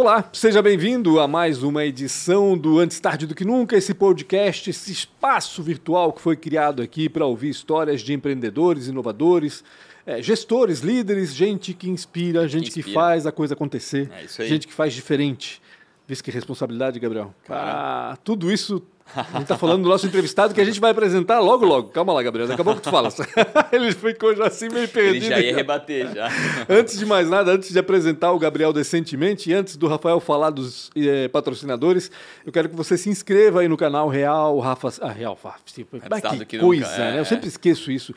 Olá, seja bem-vindo a mais uma edição do Antes Tarde do Que Nunca, esse podcast, esse espaço virtual que foi criado aqui para ouvir histórias de empreendedores, inovadores, é, gestores, líderes, gente que inspira, gente que, faz a coisa acontecer, é gente que faz diferente. Vê que responsabilidade, Gabriel. Ah, tudo isso a gente está falando do nosso entrevistado que a gente vai apresentar logo, logo. Calma lá, Gabriel. Daqui a pouco tu fala. Ele ficou já assim meio perdido. Ele já ia rebater, já. Antes de mais nada, antes de apresentar o Gabriel decentemente e antes do Rafael falar dos é, patrocinadores, eu quero que você se inscreva aí no canal Real Rafa... Ah, Real Rafa. Que, que coisa, nunca, né? É, eu sempre esqueço isso.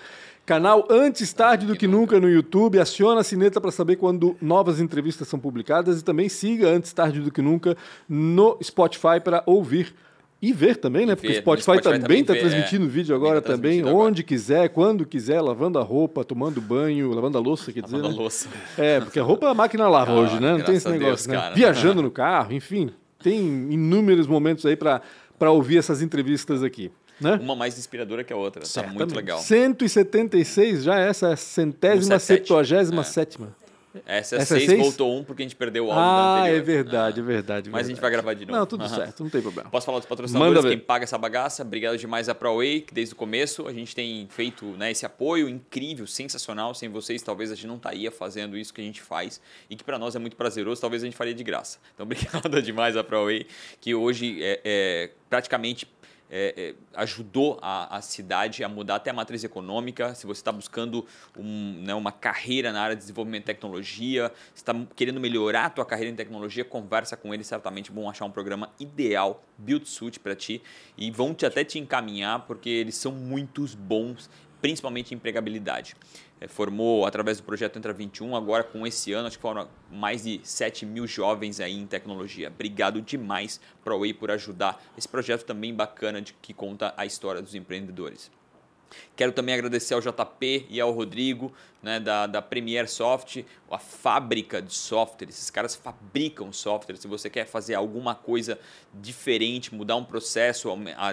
Canal Antes Tarde do que, nunca. no YouTube. Aciona a sineta para saber quando novas entrevistas são publicadas e também siga Antes Tarde do que Nunca no Spotify para ouvir e ver também, né? Porque o Spotify, Spotify também está transmitindo é. vídeo agora tá também, onde quiser, quando quiser, lavando a roupa, tomando banho, lavando a louça, quer dizer. Lavando né? a louça. É, porque a roupa a máquina lava ah, hoje, né? Não tem esse negócio, Deus, né? Viajando no carro, enfim. Tem inúmeros momentos aí para ouvir essas entrevistas aqui. Né? Uma mais inspiradora que a outra. Tá muito legal. 176 já é essa é a centésima, septuagésima é. sétima. Essa, Essa 6 é voltou um porque a gente perdeu o áudio ah, anterior. é verdade, ah. é verdade. Mas verdade. a gente vai gravar de novo. Não, tudo certo, não tem problema. Posso falar dos patrocinadores, quem paga essa bagaça. Obrigado demais a ProWay, que desde o começo a gente tem feito né, esse apoio incrível, sensacional. Sem vocês, talvez a gente não estaria fazendo isso que a gente faz e que para nós é muito prazeroso, talvez a gente faria de graça. Então, obrigado demais a ProWay, que hoje é, é praticamente é, é, ajudou a, a, cidade a mudar até a matriz econômica. Se você está buscando um, né, uma carreira na área de desenvolvimento de tecnologia, está querendo melhorar a tua carreira em tecnologia, conversa com eles, certamente vão achar um programa ideal, Build Suit para ti, e vão te, até te encaminhar, porque eles são muito bons, principalmente em empregabilidade é, formou através do projeto Entra 21, agora com esse ano, acho que foram mais de 7 mil jovens aí em tecnologia. Obrigado demais para a Way por ajudar esse projeto também bacana de que conta a história dos empreendedores. Quero também agradecer ao JP e ao Rodrigo né, da, da Premiere Soft, a fábrica de software. Esses caras fabricam software. Se você quer fazer alguma coisa diferente, mudar um processo,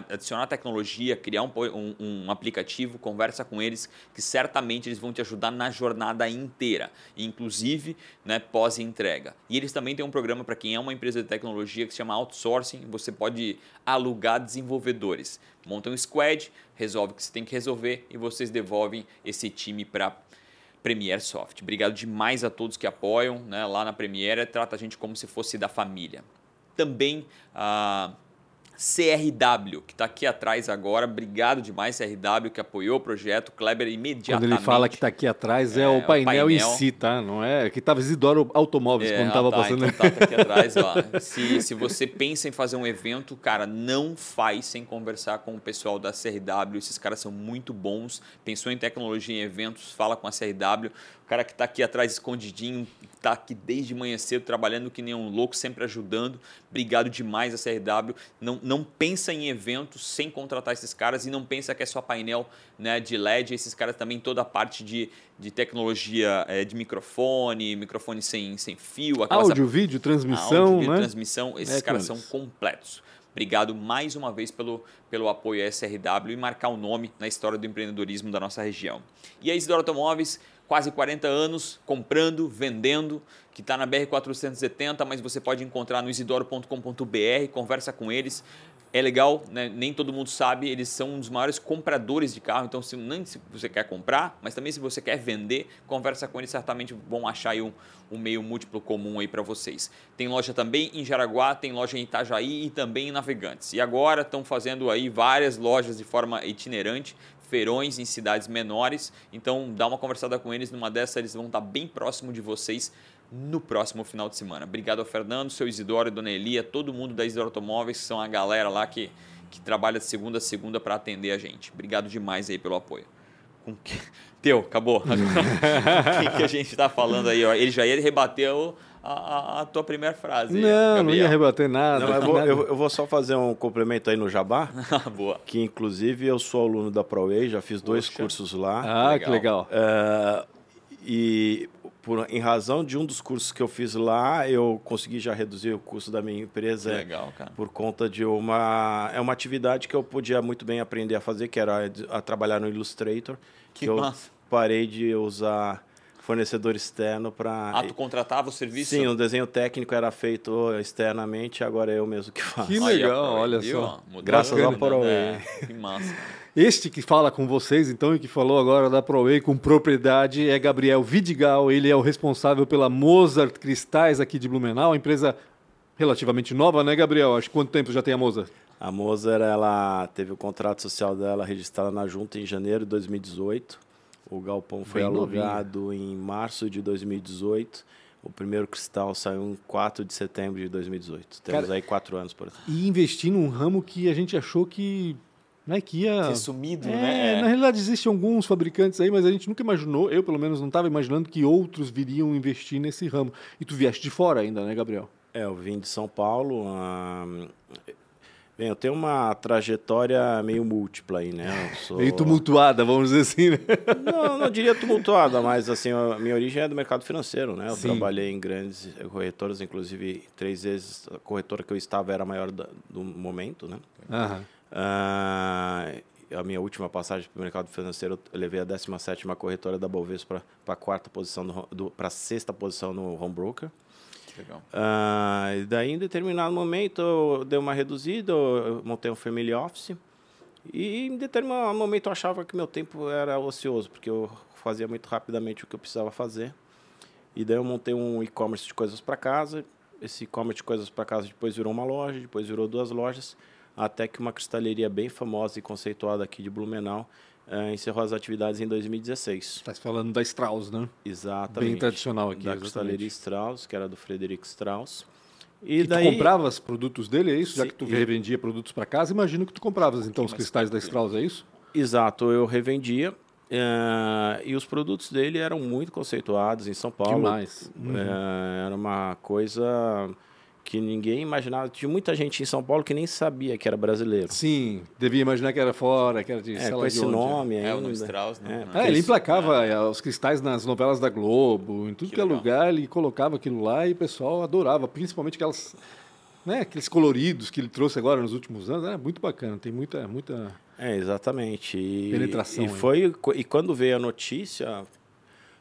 adicionar tecnologia, criar um, um, um aplicativo, conversa com eles, que certamente eles vão te ajudar na jornada inteira, inclusive né, pós-entrega. E eles também têm um programa para quem é uma empresa de tecnologia que se chama Outsourcing. Você pode alugar desenvolvedores. Monta um squad, resolve o que você tem que resolver e vocês devolvem esse time para Premiere Soft. Obrigado demais a todos que apoiam né, lá na Premiere. Trata a gente como se fosse da família. Também a. CRW, que está aqui atrás agora. Obrigado demais, CRW, que apoiou o projeto. Kleber imediatamente. Quando ele fala que está aqui atrás, é, é o, painel o, painel em si, tá? Não é? Que estava Isidoro Automóveis é, quando estava ah, tá, passando. Então tá, tá aqui atrás, ó. Se, se você pensa em fazer um evento, cara, não faz sem conversar com o pessoal da CRW. Esses caras são muito bons. Pensou em tecnologia em eventos, fala com a CRW cara que está aqui atrás escondidinho, está aqui desde manhã cedo trabalhando que nem um louco, sempre ajudando. Obrigado demais a CRW. Não, não pensa em eventos sem contratar esses caras e não pensa que é só painel né, de LED. Esses caras também toda a parte de, de tecnologia é, de microfone, microfone sem, sem fio. Áudio, vídeo, transmissão, áudio, vídeo, né? transmissão. Esses é, caras são completos. Obrigado mais uma vez pelo, pelo apoio à SRW e marcar o nome na história do empreendedorismo da nossa região. E a Isidoro Automóveis quase 40 anos comprando, vendendo, que está na BR-470, mas você pode encontrar no isidoro.com.br, conversa com eles. É legal, né? nem todo mundo sabe, eles são um dos maiores compradores de carro, então se, nem se você quer comprar, mas também se você quer vender, conversa com eles, certamente vão achar um, um meio múltiplo comum aí para vocês. Tem loja também em Jaraguá, tem loja em Itajaí e também em Navegantes. E agora estão fazendo aí várias lojas de forma itinerante, feirões em cidades menores. Então, dá uma conversada com eles. Numa dessas, eles vão estar bem próximo de vocês no próximo final de semana. Obrigado ao Fernando, seu Isidoro, Dona Elia, todo mundo da Isidoro Automóveis, que são a galera lá que, que trabalha de segunda a segunda para atender a gente. Obrigado demais aí pelo apoio. Com que... Teu, acabou. o que, que, a gente está falando aí? Ele já ia rebater o a, a, tua primeira frase. Não, Gabriel. não ia rebater nada. Não, eu, vou, eu, eu, vou, só fazer um complemento aí no Jabá. Boa. Que inclusive eu sou aluno da ProWay, já fiz dois cursos lá. Ah, legal. que legal. É, e por, em razão de um dos cursos que eu fiz lá, eu consegui já reduzir o custo da minha empresa. Legal, cara. Por conta de uma. É uma atividade que eu podia muito bem aprender a fazer, que era a, a trabalhar no Illustrator. Que, que massa. eu parei de usar fornecedor externo para. Ah, tu contratava o serviço? Sim, o desenho técnico era feito externamente, agora é eu mesmo que faço. Que legal, olha só. Graças ao ProWay. É, que massa. Este que fala com vocês, então, e que falou agora da ProWay com propriedade é Gabriel Vidigal. Ele é o responsável pela Mozart Cristais aqui de Blumenau, empresa relativamente nova, né, Gabriel? Acho que quanto tempo já tem a Mozart? A Mozart, ela teve o contrato social dela registrado na junta em janeiro de 2018. O galpão foi Bem alugado novinho. em março de 2018. O primeiro cristal saiu em 4 de setembro de 2018. Temos Cara, aí quatro anos, por exemplo. E investir num ramo que a gente achou que né, que ia ter sumido, é, né? Na realidade, existem alguns fabricantes aí, mas a gente nunca imaginou, eu pelo menos não estava imaginando que outros viriam investir nesse ramo. E tu vieste de fora ainda, né, Gabriel? É, eu vim de São Paulo. Bem, eu tenho uma trajetória meio múltipla aí, né? Sou... Meio tumultuada, vamos dizer assim, né? Não, não diria tumultuada, mas assim, a minha origem é do mercado financeiro, né? Eu Sim. trabalhei em grandes corretoras, inclusive três vezes a corretora que eu estava era a maior do momento, né? Uhum. Uh, a minha última passagem para o mercado financeiro, eu levei a 17 corretora da Bovespa para a quarta posição, para a sexta posição no home broker. Legal. Uh, daí, em determinado momento, eu dei uma reduzida, eu montei um family office. E em determinado momento eu achava que meu tempo era ocioso, porque eu fazia muito rapidamente o que eu precisava fazer. E daí eu montei um e-commerce de coisas para casa. Esse e-commerce de coisas para casa depois virou uma loja, depois virou duas lojas, até que uma cristaleria bem famosa e conceituada aqui de Blumenau uh, encerrou as atividades em 2016. Está falando da Strauss, né? Exatamente. Bem tradicional aqui. Da cristaleria Strauss, que era do Frederic Strauss. E, e daí... tu compravas produtos dele, é isso? Sim, Já que tu revendia produtos para casa, imagino que tu compravas então os cristais da Strauss, é isso? Exato, eu revendia. Uh, e os produtos dele eram muito conceituados em São Paulo. Demais. Uhum. Uh, era uma coisa que ninguém imaginava. Tinha muita gente em São Paulo que nem sabia que era brasileiro. Sim, devia imaginar que era fora, que era de é, com esse nome É, o nome Strauss, né? É, é ele emplacava é. os cristais nas novelas da Globo, em tudo que, que é lugar, ele colocava aquilo lá e o pessoal adorava, principalmente aquelas, né, aqueles coloridos que ele trouxe agora nos últimos anos. Era muito bacana, tem muita... muita... É, exatamente. E, penetração. E, foi, e quando veio a notícia,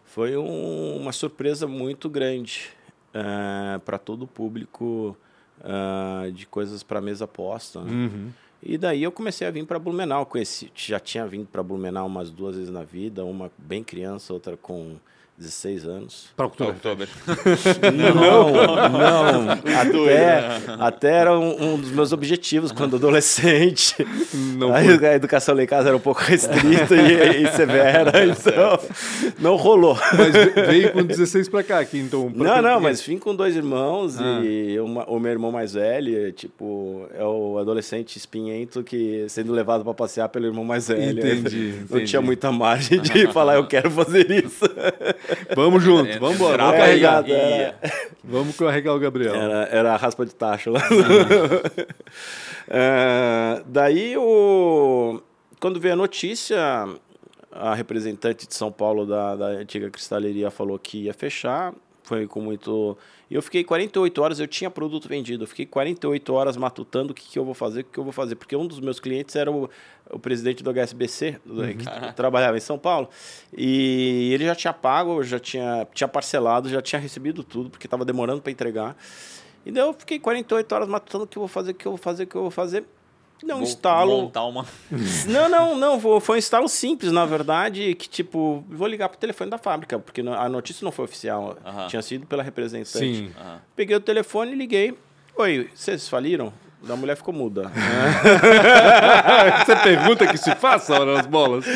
foi um, uma surpresa muito grande uh, é, para todo o público uh, de coisas para mesa posta. Né? Uhum. E daí eu comecei a vir para Blumenau. Conheci, já tinha vindo para Blumenau umas duas vezes na vida, uma bem criança, outra com 16 anos. Para Oktober. não, não, não. Até, até era um, um, dos meus objetivos quando adolescente. Não a, a educação lá em casa era um pouco restrita e, e, severa, então não rolou. Mas veio com 16 para cá aqui, então. Não, não, mas vim com dois irmãos ah. e uma, o meu irmão mais velho, tipo, é o adolescente espinhento que sendo levado para passear pelo irmão mais velho. Entendi. Não tinha muita margem de falar, eu quero fazer isso. Vamos junto, vamos embora. Vamos carregar. Vamos carregar o Gabriel. Era, era a raspa de tacho lá. é, daí, o, quando veio a notícia, a representante de São Paulo da, da antiga cristaleria falou que ia fechar. Foi com muito e eu fiquei 48 horas, eu tinha produto vendido, eu fiquei 48 horas matutando o que, que eu vou fazer, o que, que eu vou fazer. Porque um dos meus clientes era o, o presidente do HSBC, do, uhum. que trabalhava em São Paulo, e ele já tinha pago, já tinha, tinha parcelado, já tinha recebido tudo, porque estava demorando para entregar. E daí eu fiquei 48 horas matutando o que eu vou fazer, o que eu vou fazer, o que eu vou fazer. Não, vou instalo. Montar uma. não, não, não. Foi um instalo simples, na verdade, que tipo, vou ligar pro telefone da fábrica, porque a notícia não foi oficial. Uh -huh. Tinha sido pela representante. Sim. Uh -huh. Peguei o telefone e liguei. Oi, vocês faliram? Da mulher ficou muda. Você pergunta que se faça hora nas bolas. Né?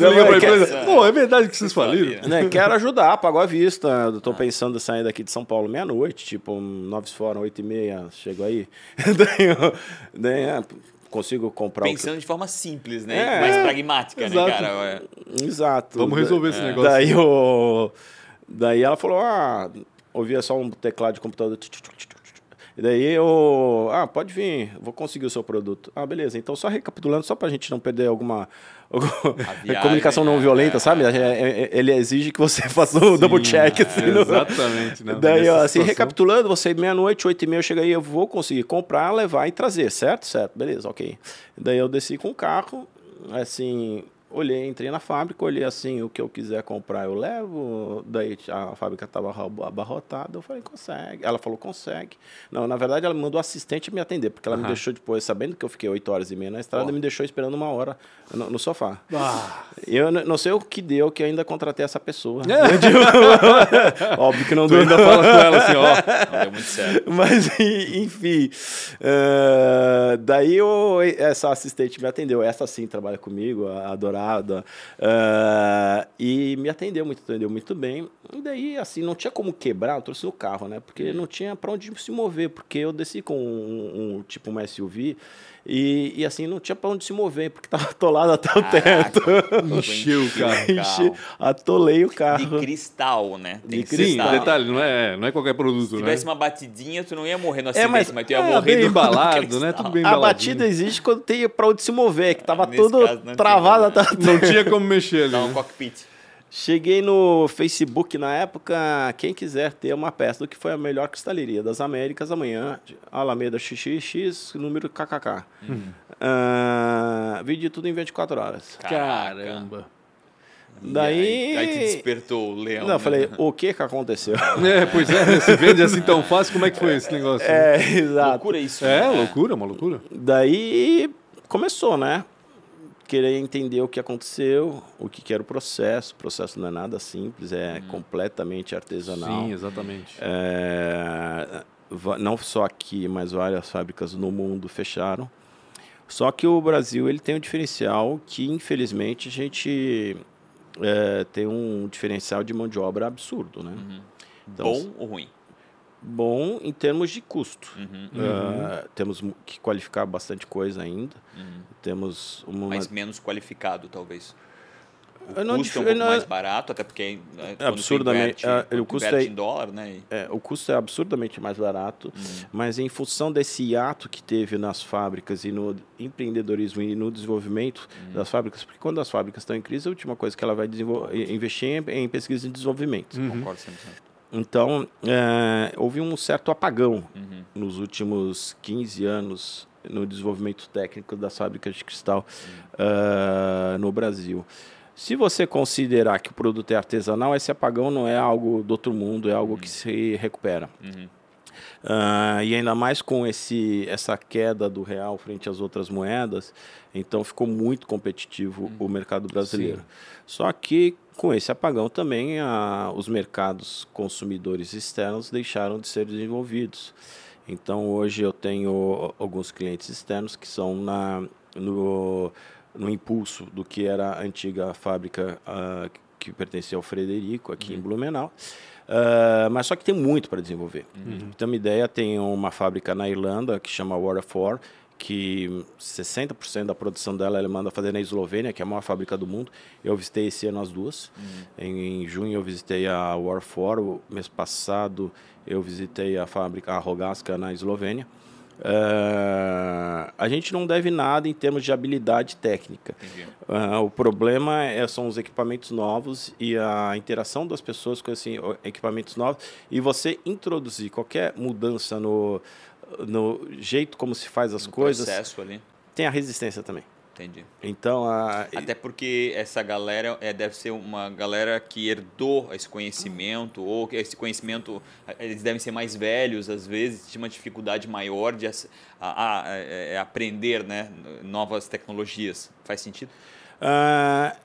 Não, liga pra empresa. Pô, é verdade que vocês faliram. Né, quero ajudar, pagou a vista. Estou ah. pensando em sair daqui de São Paulo meia-noite, tipo, nove fora, oito e meia, chego aí. daí, daí é, consigo comprar Pensando que... de forma simples, né? É, Mais pragmática, né, exato. né, cara? Exato. Vamos resolver esse é. negócio. Daí, o... daí ela falou, ah, ouvia só um teclado de computador. E daí eu, ah, pode vir, vou conseguir o seu produto. Ah, beleza. Então, só recapitulando, só para a gente não perder alguma, alguma comunicação não violenta, é, sabe? É, é, ele exige que você faça o double check. Assim, é, exatamente. Não, daí, ó, assim, recapitulando, você meia-noite, oito e meia, eu chego aí, eu vou conseguir comprar, levar e trazer, certo? Certo, beleza, ok. Daí eu desci com o carro, assim, olhei, entrei na fábrica, olhei assim, o que eu quiser comprar eu levo. Daí a fábrica estava abarrotada, eu falei, consegue. Ela falou, consegue. Não, na verdade ela mandou assistente me atender, porque ela uhum. me deixou depois, sabendo que eu fiquei oito horas e meia na estrada, oh. me deixou esperando uma hora no, no sofá. Ah. Eu não sei o que deu que ainda contratei essa pessoa. Óbvio que não deu. ainda fala com ela assim, ó. Não muito certo. Mas, enfim. Uh, daí eu, essa assistente me atendeu. Essa sim trabalha comigo, a Dourada. Uh, e me atendeu muito, atendeu muito bem. E daí, assim, não tinha como quebrar, eu trouxe no carro, né? Porque não tinha para onde se mover, porque eu desci com um, um tipo um SUV. E, e, assim, não tinha para onde se mover, porque tava atolado até o teto. Encheu o carro. Enche, atolei o carro. De cristal, né? Tem de cristal. Sim, detalhe, não é, não é qualquer produto, Se né? tivesse né? uma batidinha, tu não ia morrer no acidente, é, mas, mas tu ia é, morrer bem embalado, né? Tudo bem A batida existe quando tem para onde se mover, que tava tudo travado até o teto. Não tinha como mexer ali. Não, um cockpit. Cheguei no Facebook na época, quem quiser ter uma peça do que foi a melhor cristaleria das Américas amanhã, Alameda XXX, número KKK. Hum. Uh, vídeo tudo em 24 horas. Caramba. Daí. Aí, aí, te despertou o leão. Não, né? falei, o que que aconteceu? É, pois é, se vende assim tão fácil, como é que foi esse negócio? É, né? exato. Loucura isso. É, né? loucura, uma loucura. Daí começou, né? Querer entender o que aconteceu, o que, que era o processo. O processo não é nada simples, é hum. completamente artesanal. Sim, exatamente. É, não só aqui, mas várias fábricas no mundo fecharam. Só que o Brasil ele tem um diferencial que, infelizmente, a gente é, tem um diferencial de mão de obra absurdo. Né? Uhum. Então, Bom ou ruim? Bom em termos de custo. Uhum. Uh, temos que qualificar bastante coisa ainda. Uhum. Temos uma... Mas menos qualificado, talvez. O não, custo é um pouco não, mais barato, até porque né, absurdamente inverte, uh, o custo é, em dólar, né? É, o custo é absurdamente mais barato, uhum. mas em função desse ato que teve nas fábricas e no empreendedorismo e no desenvolvimento uhum. das fábricas, porque quando as fábricas estão em crise, a última coisa que ela vai investir é em pesquisa e desenvolvimento. Uhum. Concordo sempre. Então, é, houve um certo apagão uhum. nos últimos 15 anos no desenvolvimento técnico das fábricas de cristal uhum. uh, no Brasil. Se você considerar que o produto é artesanal, esse apagão não é algo do outro mundo, é algo uhum. que se recupera. Uh, e ainda mais com esse, essa queda do real frente às outras moedas, então ficou muito competitivo o mercado brasileiro. Sim. Só que com esse apagão também a, os mercados consumidores externos deixaram de ser desenvolvidos. Então hoje eu tenho alguns clientes externos que são na, no, no impulso do que era a antiga fábrica uh, que pertencia ao Frederico aqui uhum. em Blumenau. Uh, mas só que tem muito para desenvolver. Uhum. Então, uma ideia, tem uma fábrica na Irlanda que chama Waterford, que 60% da produção dela ela manda fazer na Eslovênia, que é a maior fábrica do mundo. Eu visitei esse ano as duas. Uhum. Em, em, junho eu visitei a Warfor, mês passado eu visitei a fábrica a Rogaska na Eslovênia. Uh, a gente não deve nada em termos de habilidade técnica. Uh, o problema é, são os equipamentos novos e a interação das pessoas com esses equipamentos novos e você introduzir qualquer mudança no, no jeito como se faz as no coisas. Tem a resistência também. Entendi. Então, a... Até porque essa galera é, deve ser uma galera que herdou esse conhecimento, ou que esse conhecimento, eles devem ser mais velhos, às vezes, tinha uma dificuldade maior de a, a, a, é, aprender né, novas tecnologias. Faz sentido? Uh,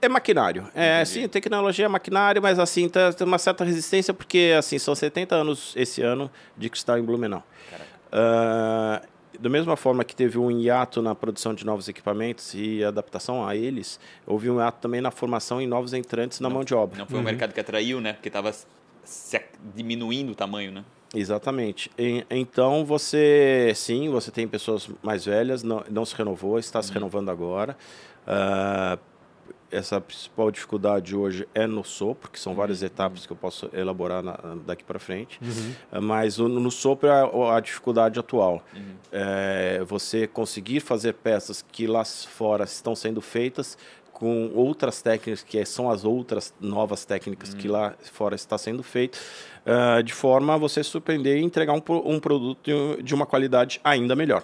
é maquinário. É, sim, tecnologia é maquinário, mas assim, tá, tem uma certa resistência, porque assim, são 70 anos esse ano de cristal em Blumenau. Uh, da mesma forma que teve um hiato na produção de novos equipamentos e adaptação a eles, houve um hiato também na formação em novos entrantes na não, mão de obra. Não foi uhum. um mercado que atraiu, né? Porque estava diminuindo o tamanho, né? Exatamente. E, então você, sim, você tem pessoas mais velhas, não, não se renovou, está uhum. se renovando agora. Uh, essa principal dificuldade hoje é no sopro, que são várias uhum. etapas que eu posso elaborar na, daqui para frente. Uhum. Mas no, no sopro é a, a dificuldade atual. Uhum. É você conseguir fazer peças que lá fora estão sendo feitas com outras técnicas, que são as outras novas técnicas que uhum. lá fora está sendo feito, uh, de forma a você surpreender e entregar um, um produto de uma qualidade ainda melhor.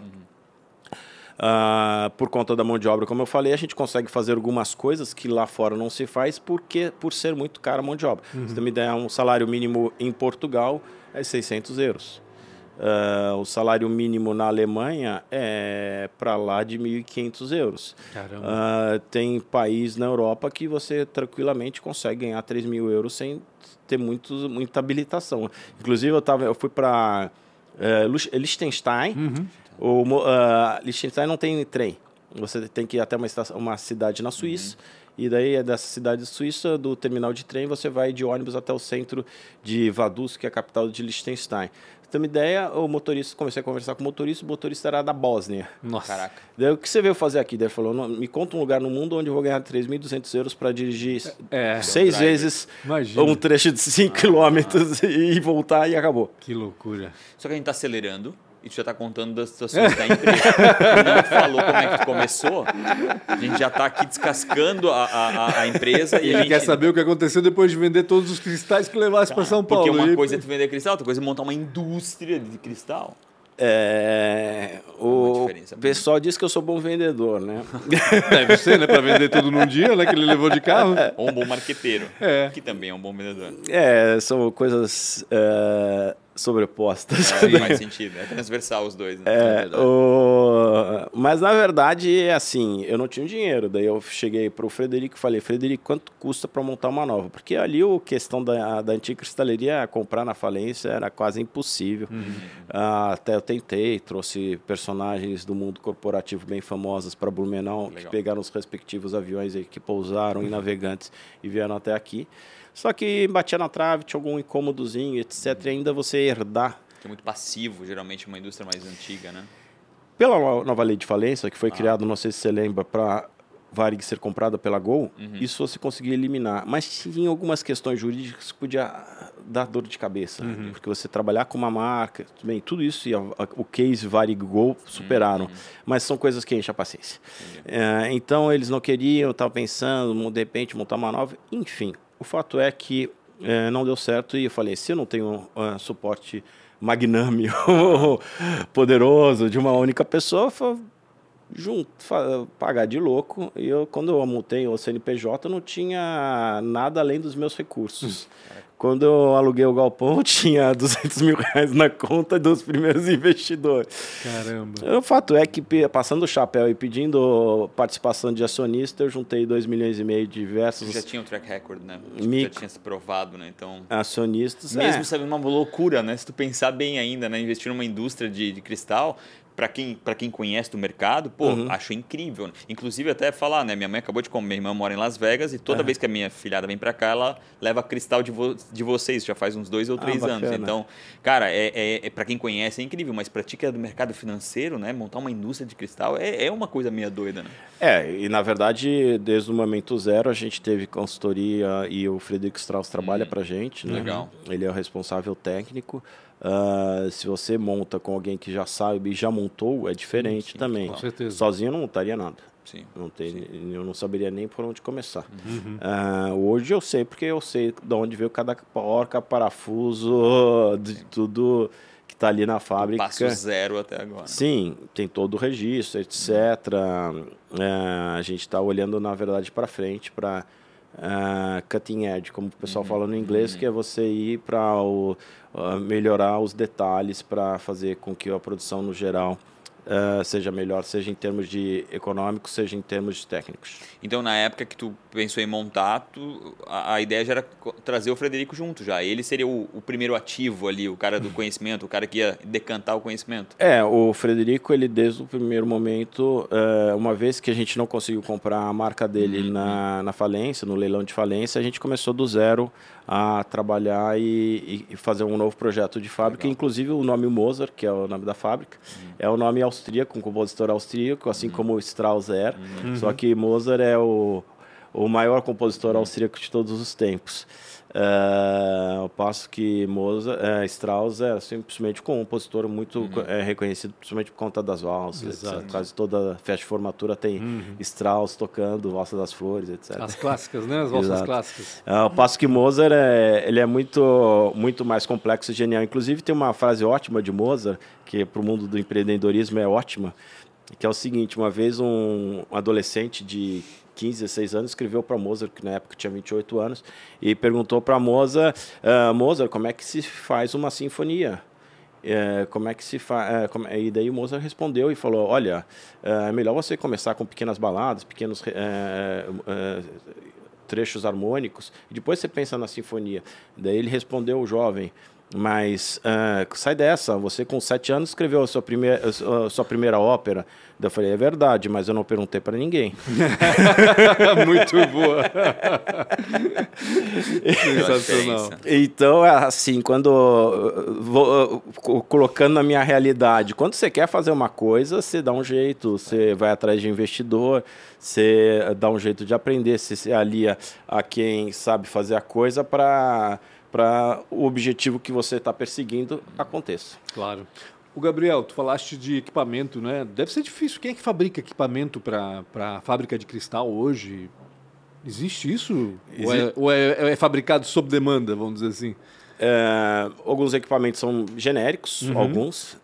Uh, por conta da mão de obra, como eu falei, a gente consegue fazer algumas coisas que lá fora não se faz porque por ser muito cara a mão de obra. Uhum. Se você me der um salário mínimo em Portugal é 600 euros. Uh, o salário mínimo na Alemanha é para lá de 1.500 euros. Uh, tem país na Europa que você tranquilamente consegue ganhar 3 mil euros sem ter muito, muita habilitação. Inclusive, eu, tava, eu fui para uh, Liechtenstein. Uhum. O, uh, Liechtenstein não tem trem. Você tem que ir até uma, estação, uma cidade na Suíça. Uhum. E daí, é dessa cidade suíça, do terminal de trem, você vai de ônibus até o centro de Vaduz, que é a capital de Liechtenstein ter uma ideia, o motorista, comecei a conversar com o motorista, o motorista era da Bósnia. Nossa. Caraca. Daí, o que você veio fazer aqui? Daí ele falou, me conta um lugar no mundo onde eu vou ganhar 3.200 euros para dirigir é, seis vezes Imagina. um trecho de 5 km e voltar e acabou. Que loucura. Só que a gente está acelerando e tu já está contando das situações da empresa. não falou como é que começou, a gente já está aqui descascando a, a, a empresa. E, e ele gente... quer saber o que aconteceu depois de vender todos os cristais que levasse para São Paulo. Porque uma e... coisa é tu vender cristal, outra coisa é montar uma indústria de cristal. É, o pessoal diz que eu sou bom vendedor, né? Deve ser, né? Para vender tudo num dia, né? Que ele levou de carro. Ou um bom marqueteiro, é. que também é um bom vendedor. É, são coisas é, sobrepostas. É, faz sentido, é transversal os dois. Né? É, é o... Mas na verdade é assim, eu não tinha dinheiro, daí eu cheguei para o Frederico e falei, Frederico, quanto custa para montar uma nova? Porque ali a questão da, da antiga cristaleria, comprar na falência era quase impossível. Uhum. Ah, até eu tentei, trouxe personagens do mundo corporativo bem famosos para Blumenau, Legal. que pegaram os respectivos aviões que pousaram em navegantes e vieram até aqui. Só que batia na trave, tinha algum incômodozinho, etc. E ainda você herdar. Que é muito passivo, geralmente, uma indústria mais antiga, né? Pela nova lei de falência, que foi ah. criada, não sei se você lembra, para Varig ser comprada pela Gol, uhum. isso você conseguia eliminar. Mas tinha algumas questões jurídicas que podia dar dor de cabeça. Uhum. Porque você trabalhar com uma marca, bem, tudo isso e a, a, o case Varig Gol superaram. Uhum. Mas são coisas que enchem a paciência. É, então eles não queriam, estavam pensando, de repente, montar uma nova. Enfim, o fato é que é, não deu certo e eu falei, se eu não tenho uh, suporte magnânimo, poderoso de uma única pessoa, junto, pagar de louco. E eu, quando eu multei o CNPJ, não tinha nada além dos meus recursos. Quando eu aluguei o galpão, eu tinha 200 mil reais na conta dos primeiros investidores. Caramba. O fato é que, passando o chapéu e pedindo participação de acionista, eu juntei 2 milhões e meio de diversos. Você já tinha um track record, né? Tipo, já tinha se provado, né? Então. Acionistas. Mesmo é. sabendo uma loucura, né? Se tu pensar bem ainda, né? Investir numa indústria de, de cristal, para quem, pra quem conhece do mercado, pô, uhum. acho incrível. Inclusive, até falar, né? Minha mãe acabou de comer, minha irmã mora em Las Vegas e toda uhum. vez que a minha filhada vem para cá, ela leva cristal de, vo de vocês, já faz uns dois ou ah, três ah, anos. Então, cara, é, é, é para quem conhece é incrível, mas para ti que é do mercado financeiro, né? Montar uma indústria de cristal é, é uma coisa meio doida, né? É, e na verdade, desde o momento zero, a gente teve consultoria e o Frederico Strauss trabalha hum, pra gente, né? Legal. Ele é o responsável técnico. Uh, se você monta com alguém que já sabe e já montou, é diferente Sim, também. Com certeza. Sozinho eu não montaria nada. Sim. Não tem, Sim. Eu não saberia nem por onde começar. Uhum. Uh, hoje eu sei, porque eu sei de onde veio cada porca, parafuso, de tudo que está ali na fábrica. Passo zero até agora. Sim, tem todo o registro, etc. Uhum. Uh, a gente está olhando, na verdade, para frente para uh, cutting edge, como o pessoal uhum. fala no inglês, uhum. que é você ir para uh, melhorar os detalhes para fazer com que a produção no geral uh, seja melhor, seja em termos de econômicos, seja em termos de técnicos. Então, na época que tu pensou em montar, a, a, ideia já era trazer o Frederico junto já. Ele seria o, o, primeiro ativo ali, o cara do conhecimento, o cara que ia decantar o conhecimento. É, o Frederico, ele desde o primeiro momento, uh, uma vez que a gente não conseguiu comprar a marca dele uhum. na, na falência, no leilão de falência, a gente começou do zero a trabalhar e, e, fazer um novo projeto de fábrica. Legal. Inclusive o nome Mozart, que é o nome da fábrica, uhum. é o nome austríaco, um compositor austríaco, assim uhum. como Strauss era. Uhum. Só que Mozart é o, o maior compositor austríaco de todos os tempos. Uh, ao passo que Mozart, uh, Strauss é simplesmente um compositor muito uhum. é, reconhecido, principalmente por conta das valsas. Quase toda festa de formatura tem uhum. Strauss tocando Valsa das Flores, etc. As clássicas, né? As valsas Exato. clássicas. Uh, ao passo que Mozart é, ele é muito, muito mais complexo e genial. Inclusive tem uma frase ótima de Mozart, que para o mundo do empreendedorismo é ótima, que é o seguinte, uma vez um adolescente de 15, 16 anos, escreveu para Mozart, que na época tinha 28 anos, e perguntou para Mozart, uh, Mozart, como é que se faz uma sinfonia? É, como é que se faz? É, e daí o Mozart respondeu e falou: Olha, é melhor você começar com pequenas baladas, pequenos é, é, trechos harmônicos, e depois você pensa na sinfonia. Daí ele respondeu, o jovem: mas uh, sai dessa, você com sete anos escreveu a sua primeira, a sua primeira ópera. eu falei, é verdade, mas eu não perguntei para ninguém. Muito boa. Sensacional. Então, é assim, quando vou, colocando na minha realidade, quando você quer fazer uma coisa, você dá um jeito, você vai atrás de investidor, você dá um jeito de aprender, você se alia a quem sabe fazer a coisa para para o objetivo que você está perseguindo aconteça. Claro. O Gabriel, tu falaste de equipamento, né? Deve ser difícil. Quem é que fabrica equipamento para a fábrica de cristal hoje? Existe isso? Existe. Ou, é, ou é, é, fabricado sob demanda, vamos dizer assim? É, alguns equipamentos são genéricos, uhum. alguns,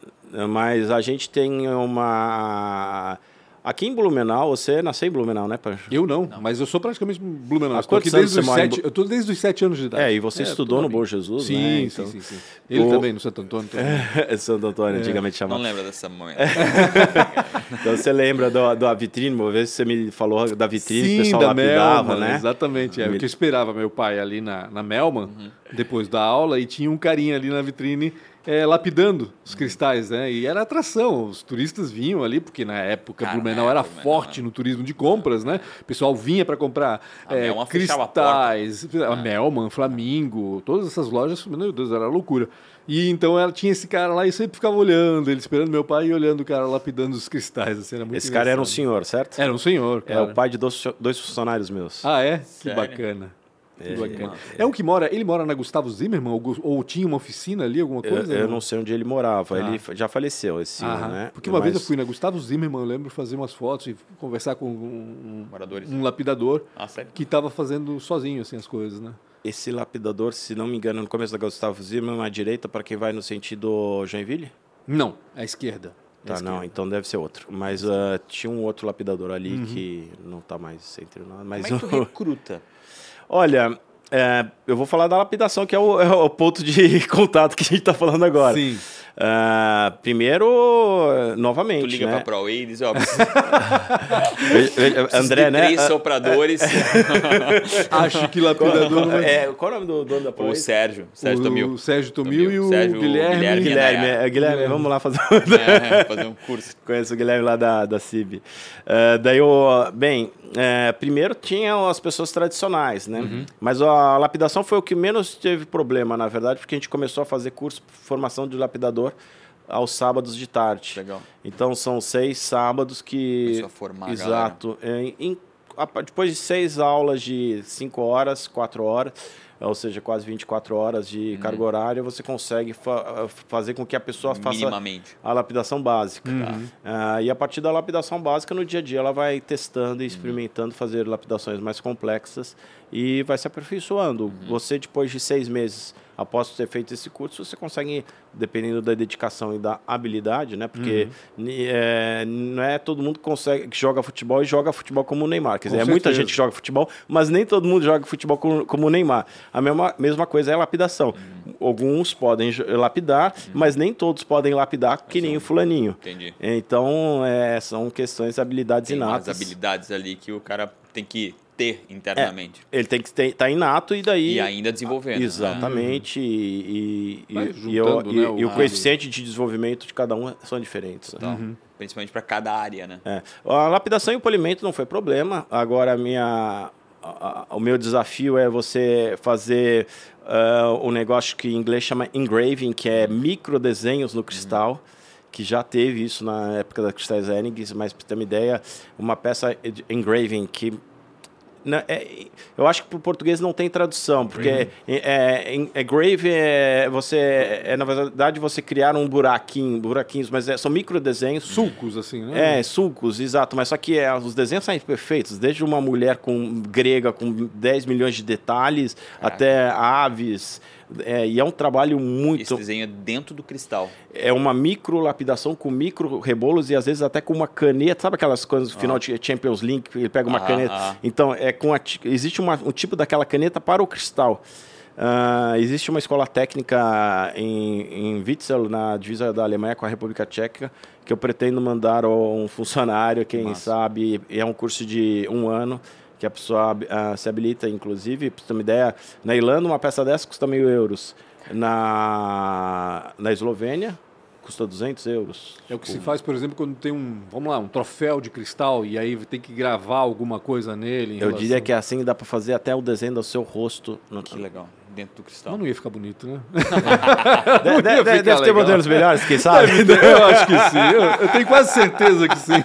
mas a gente tem uma Aqui em Blumenau, você nasceu em Blumenau, né, Pancho? Eu não, não. mas eu sou praticamente Blumenau. Há quantos anos desde os sete, em... Eu estou desde os sete anos de idade. É, e você é, estudou no Bom Jesus, sim, né? Então... Sim, sim, sim. Ele o... também, no Santo Antônio. É, Santo Antônio, é. antigamente chamava. Não lembra dessa mãe. então você lembra do, do, da vitrine, uma vez você me falou da vitrine, sim, o pessoal da lapidava, Melman, né? Exatamente, é o que eu esperava meu pai ali na, na Melman, uhum. depois da aula, e tinha um carinha ali na vitrine é, lapidando os cristais, né? E era atração. Os turistas vinham ali, porque na época Cara, Blumenau era Blumenau, forte no turismo de compras, né? O pessoal vinha para comprar é, cristais, a, a Melman, Flamingo, todas essas lojas, meu Deus, era loucura. E então ela tinha esse cara lá e sempre ficava olhando, ele esperando meu pai e olhando o cara lapidando os cristais. Assim, era muito esse cara era um senhor, certo? Era um senhor. Cara. É o pai de dois, dois funcionários meus. Ah, é? Sério? Que bacana. É, bacana. É, é um que mora, ele mora na Gustavo Zimmermann ou, ou tinha uma oficina ali, alguma coisa? Eu, eu não sei onde ele morava, ah. ele já faleceu esse ano, né? Porque uma Mas... vez eu fui na Gustavo Zimmermann, eu lembro, fazer umas fotos e conversar com um, um, um lapidador ah, que estava fazendo sozinho assim as coisas, né? Esse lapidador, se não me engano, no começo da Gustavo Zimmermann, à direita para quem vai no sentido Joinville? Não, à esquerda. Tá, não, então deve ser outro. Mas uh, tinha um outro lapidador ali uhum. que não está mais entre nós. Mas Como é que tu recruta? Olha, é, eu vou falar da lapidação, que é o, é o ponto de contato que a gente está falando agora. Sim. Uh, primeiro, novamente. Tu liga né? pra ProWay e diz, ó. André, né? Três sopradores. Acho que lapidador. Qual, é, qual é o nome do dono da ProWay? O Sérgio. Sérgio Tomil. O Sérgio Tomil, e o Sérgio Guilherme. Guilherme, Guilherme, é, Guilherme, vamos lá fazer, é, fazer um curso. Conheço o Guilherme lá da, da CIB. Uh, daí, o, bem, é, primeiro tinham as pessoas tradicionais, né? Uhum. Mas a lapidação foi o que menos teve problema, na verdade, porque a gente começou a fazer curso de formação de lapidador aos sábados de tarde. Legal. Então são seis sábados que. Começou a formar Exato. É, em, depois de seis aulas de cinco horas, quatro horas ou seja, quase 24 horas de uhum. carga horária, você consegue fa fazer com que a pessoa faça a lapidação básica. Uhum. Uh, e a partir da lapidação básica, no dia a dia, ela vai testando e uhum. experimentando fazer lapidações mais complexas e vai se aperfeiçoando. Uhum. Você, depois de seis meses após ter feito esse curso, você consegue, dependendo da dedicação e da habilidade, né? Porque uhum. é, não é todo mundo que consegue que joga futebol e joga futebol como o Neymar. Quer dizer, é muita gente que joga futebol, mas nem todo mundo joga futebol como, como o Neymar. A mesma, mesma coisa é a lapidação. Uhum. Alguns podem lapidar, uhum. mas nem todos podem lapidar que nem o fulaninho. Entendi. Então, é, são questões de habilidades Tem inatas. Tem habilidades ali que o cara tem que ter internamente. É, ele tem que estar tá inato e daí. E ainda desenvolvendo. Exatamente. Né? E, e, e, eu, né, o, e, o coeficiente de desenvolvimento de cada um são diferentes. Então, uhum. Principalmente para cada área, né? É. A lapidação e o polimento não foi problema. Agora, a minha, a, a, o meu desafio é você fazer uh, um negócio que em inglês chama engraving, que é micro desenhos no cristal. Uhum que já teve isso na época da Cristais Hennig, mas para ter uma ideia, uma peça de engraving que é, eu acho que para o português não tem tradução, porque uhum. é, é, é, grave é você é na verdade você criar um buraquinho, buraquinhos, mas é, são micro desenhos, sulcos assim, né? É, sulcos, exato, mas só que é, os desenhos são perfeitos, desde uma mulher com grega com 10 milhões de detalhes até aves, É, e é um trabalho muito. Esse desenho é dentro do cristal. É uma micro lapidação com micro rebolos e às vezes até com uma caneta. Sabe aquelas coisas no ah. final de Champions League? Ele pega uma ah, caneta. Ah. Então, é com a, existe uma, um tipo daquela caneta para o cristal. Uh, existe uma escola técnica em, em Witzel, na divisa da Alemanha com a República Tcheca, que eu pretendo mandar um funcionário, quem Nossa. sabe, é um curso de um ano, que a pessoa uh, se habilita, inclusive, para você ter uma ideia, na Irlanda uma peça dessa custa mil euros. Na, na Eslovênia, custa 200 euros. É o que se faz, por exemplo, quando tem um, vamos lá, um troféu de cristal e aí tem que gravar alguma coisa nele. Eu relação... diria que é assim dá para fazer até o desenho do seu rosto. No... Que legal dentro do cristal. Mas não ia ficar bonito, né? de, de, deve ter modelos melhores, quem sabe? eu acho que sim. Eu, eu, tenho quase certeza que sim.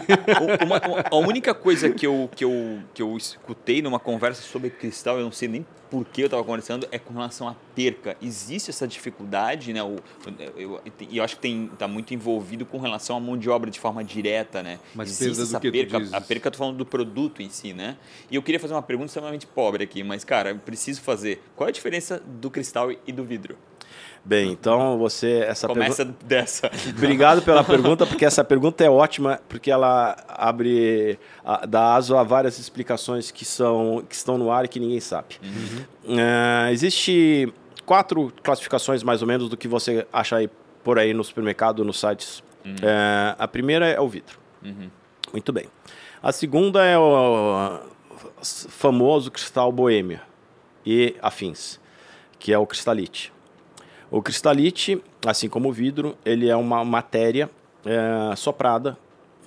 Uma, uma, a única coisa que eu, que, eu, que eu escutei numa conversa sobre cristal, eu não sei nem por que eu estava conversando, é com relação à perca. Existe essa dificuldade, né? O, eu, eu, eu acho que está muito envolvido com relação à mão de obra de forma direta, né? Mas Existe essa perca. A perca, eu tô falando do produto em si, né? E eu queria fazer uma pergunta extremamente pobre aqui, mas, cara, eu preciso fazer. Qual é a diferença do cristal e do vidro? Bem, então você essa começa dessa. Obrigado pela pergunta, porque essa pergunta é ótima, porque ela abre dá aso a várias explicações que são que estão no ar e que ninguém sabe. Uhum. Uh, existe quatro classificações mais ou menos do que você acha aí por aí no supermercado, nos sites. Uhum. Uh, a primeira é o vidro. Uhum. Muito bem. A segunda é o famoso cristal boêmia e afins, que é o cristalite. O cristalite, assim como o vidro, ele é uma matéria é, soprada,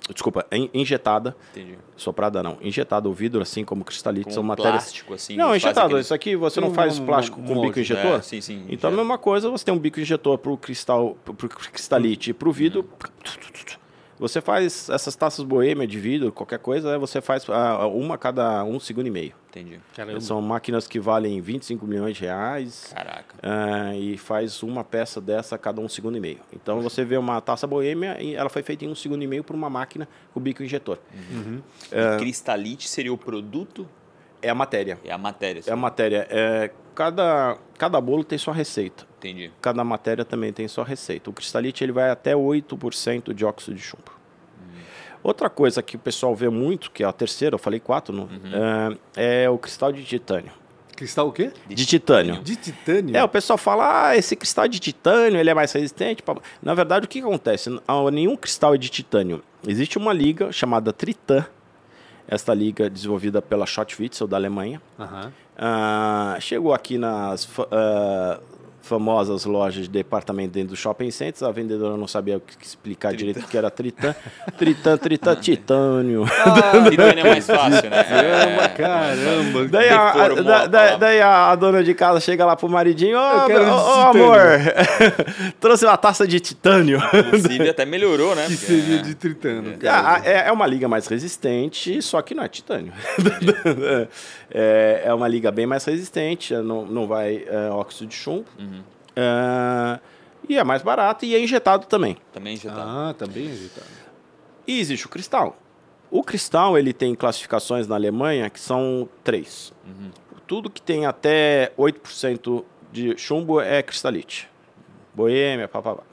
desculpa, injetada. Entendi. Soprada não, injetada. O vidro, assim como o cristalite, com são matérias. plástico, assim. Não, injetado. Aquele... Isso aqui você não faz plástico um, com bico injetor? É, sim, sim. Então, a mesma coisa, você tem um bico injetor para o cristal, pro cristalite e para o vidro. Uhum. Você faz essas taças boêmia de vidro, qualquer coisa, você faz uh, uma a cada um segundo e meio. Entendi. Caramba. São máquinas que valem 25 milhões de reais. Caraca. Uh, e faz uma peça dessa a cada um segundo e meio. Então você vê uma taça boêmia e ela foi feita em um segundo e meio por uma máquina com bico injetor. Uhum. Uh, cristalite seria o produto? É a matéria. É a matéria. Sim. É a matéria. É, cada, cada bolo tem sua receita. Entendi. Cada matéria também tem sua receita. O cristalite ele vai até 8% de óxido de chumbo. Hum. Outra coisa que o pessoal vê muito, que é a terceira, eu falei quatro, não? Uhum. É, é, o cristal de titânio. Cristal o quê? De titânio. De titânio? É, o pessoal fala, ah, esse cristal de titânio, ele é mais resistente. Na verdade, o que acontece? Nenhum cristal é de titânio. Existe uma liga chamada Tritan, esta liga desenvolvida pela Schottwitzel da Alemanha. Uhum. Uh, chegou aqui nas uh, famosas lojas de departamento dentro do shopping centers. A vendedora não sabia o que explicar Tritã. direito o que era Tritã. Tritã, Tritã, Titânio. Ah, Titânio é mais fácil, né? Caramba, é, caramba. Daí, a, a, da, da, daí a, dona de casa chega lá pro maridinho, ô oh, oh, amor, trouxe uma taça de titânio. Inclusive até melhorou, né? Que seria é. de tritânio. É, é, é, uma liga mais resistente, só que não é titânio. é, é uma liga bem mais resistente, não, não vai é, óxido de chumbo. Uhum. É, e é mais barato e é injetado também. Também é injetado. Ah, também é injetado. E existe o cristal. O cristal ele tem classificações na Alemanha que são três. Uhum. Tudo que tem até 8% de chumbo é cristalite. Boêmia, papapá.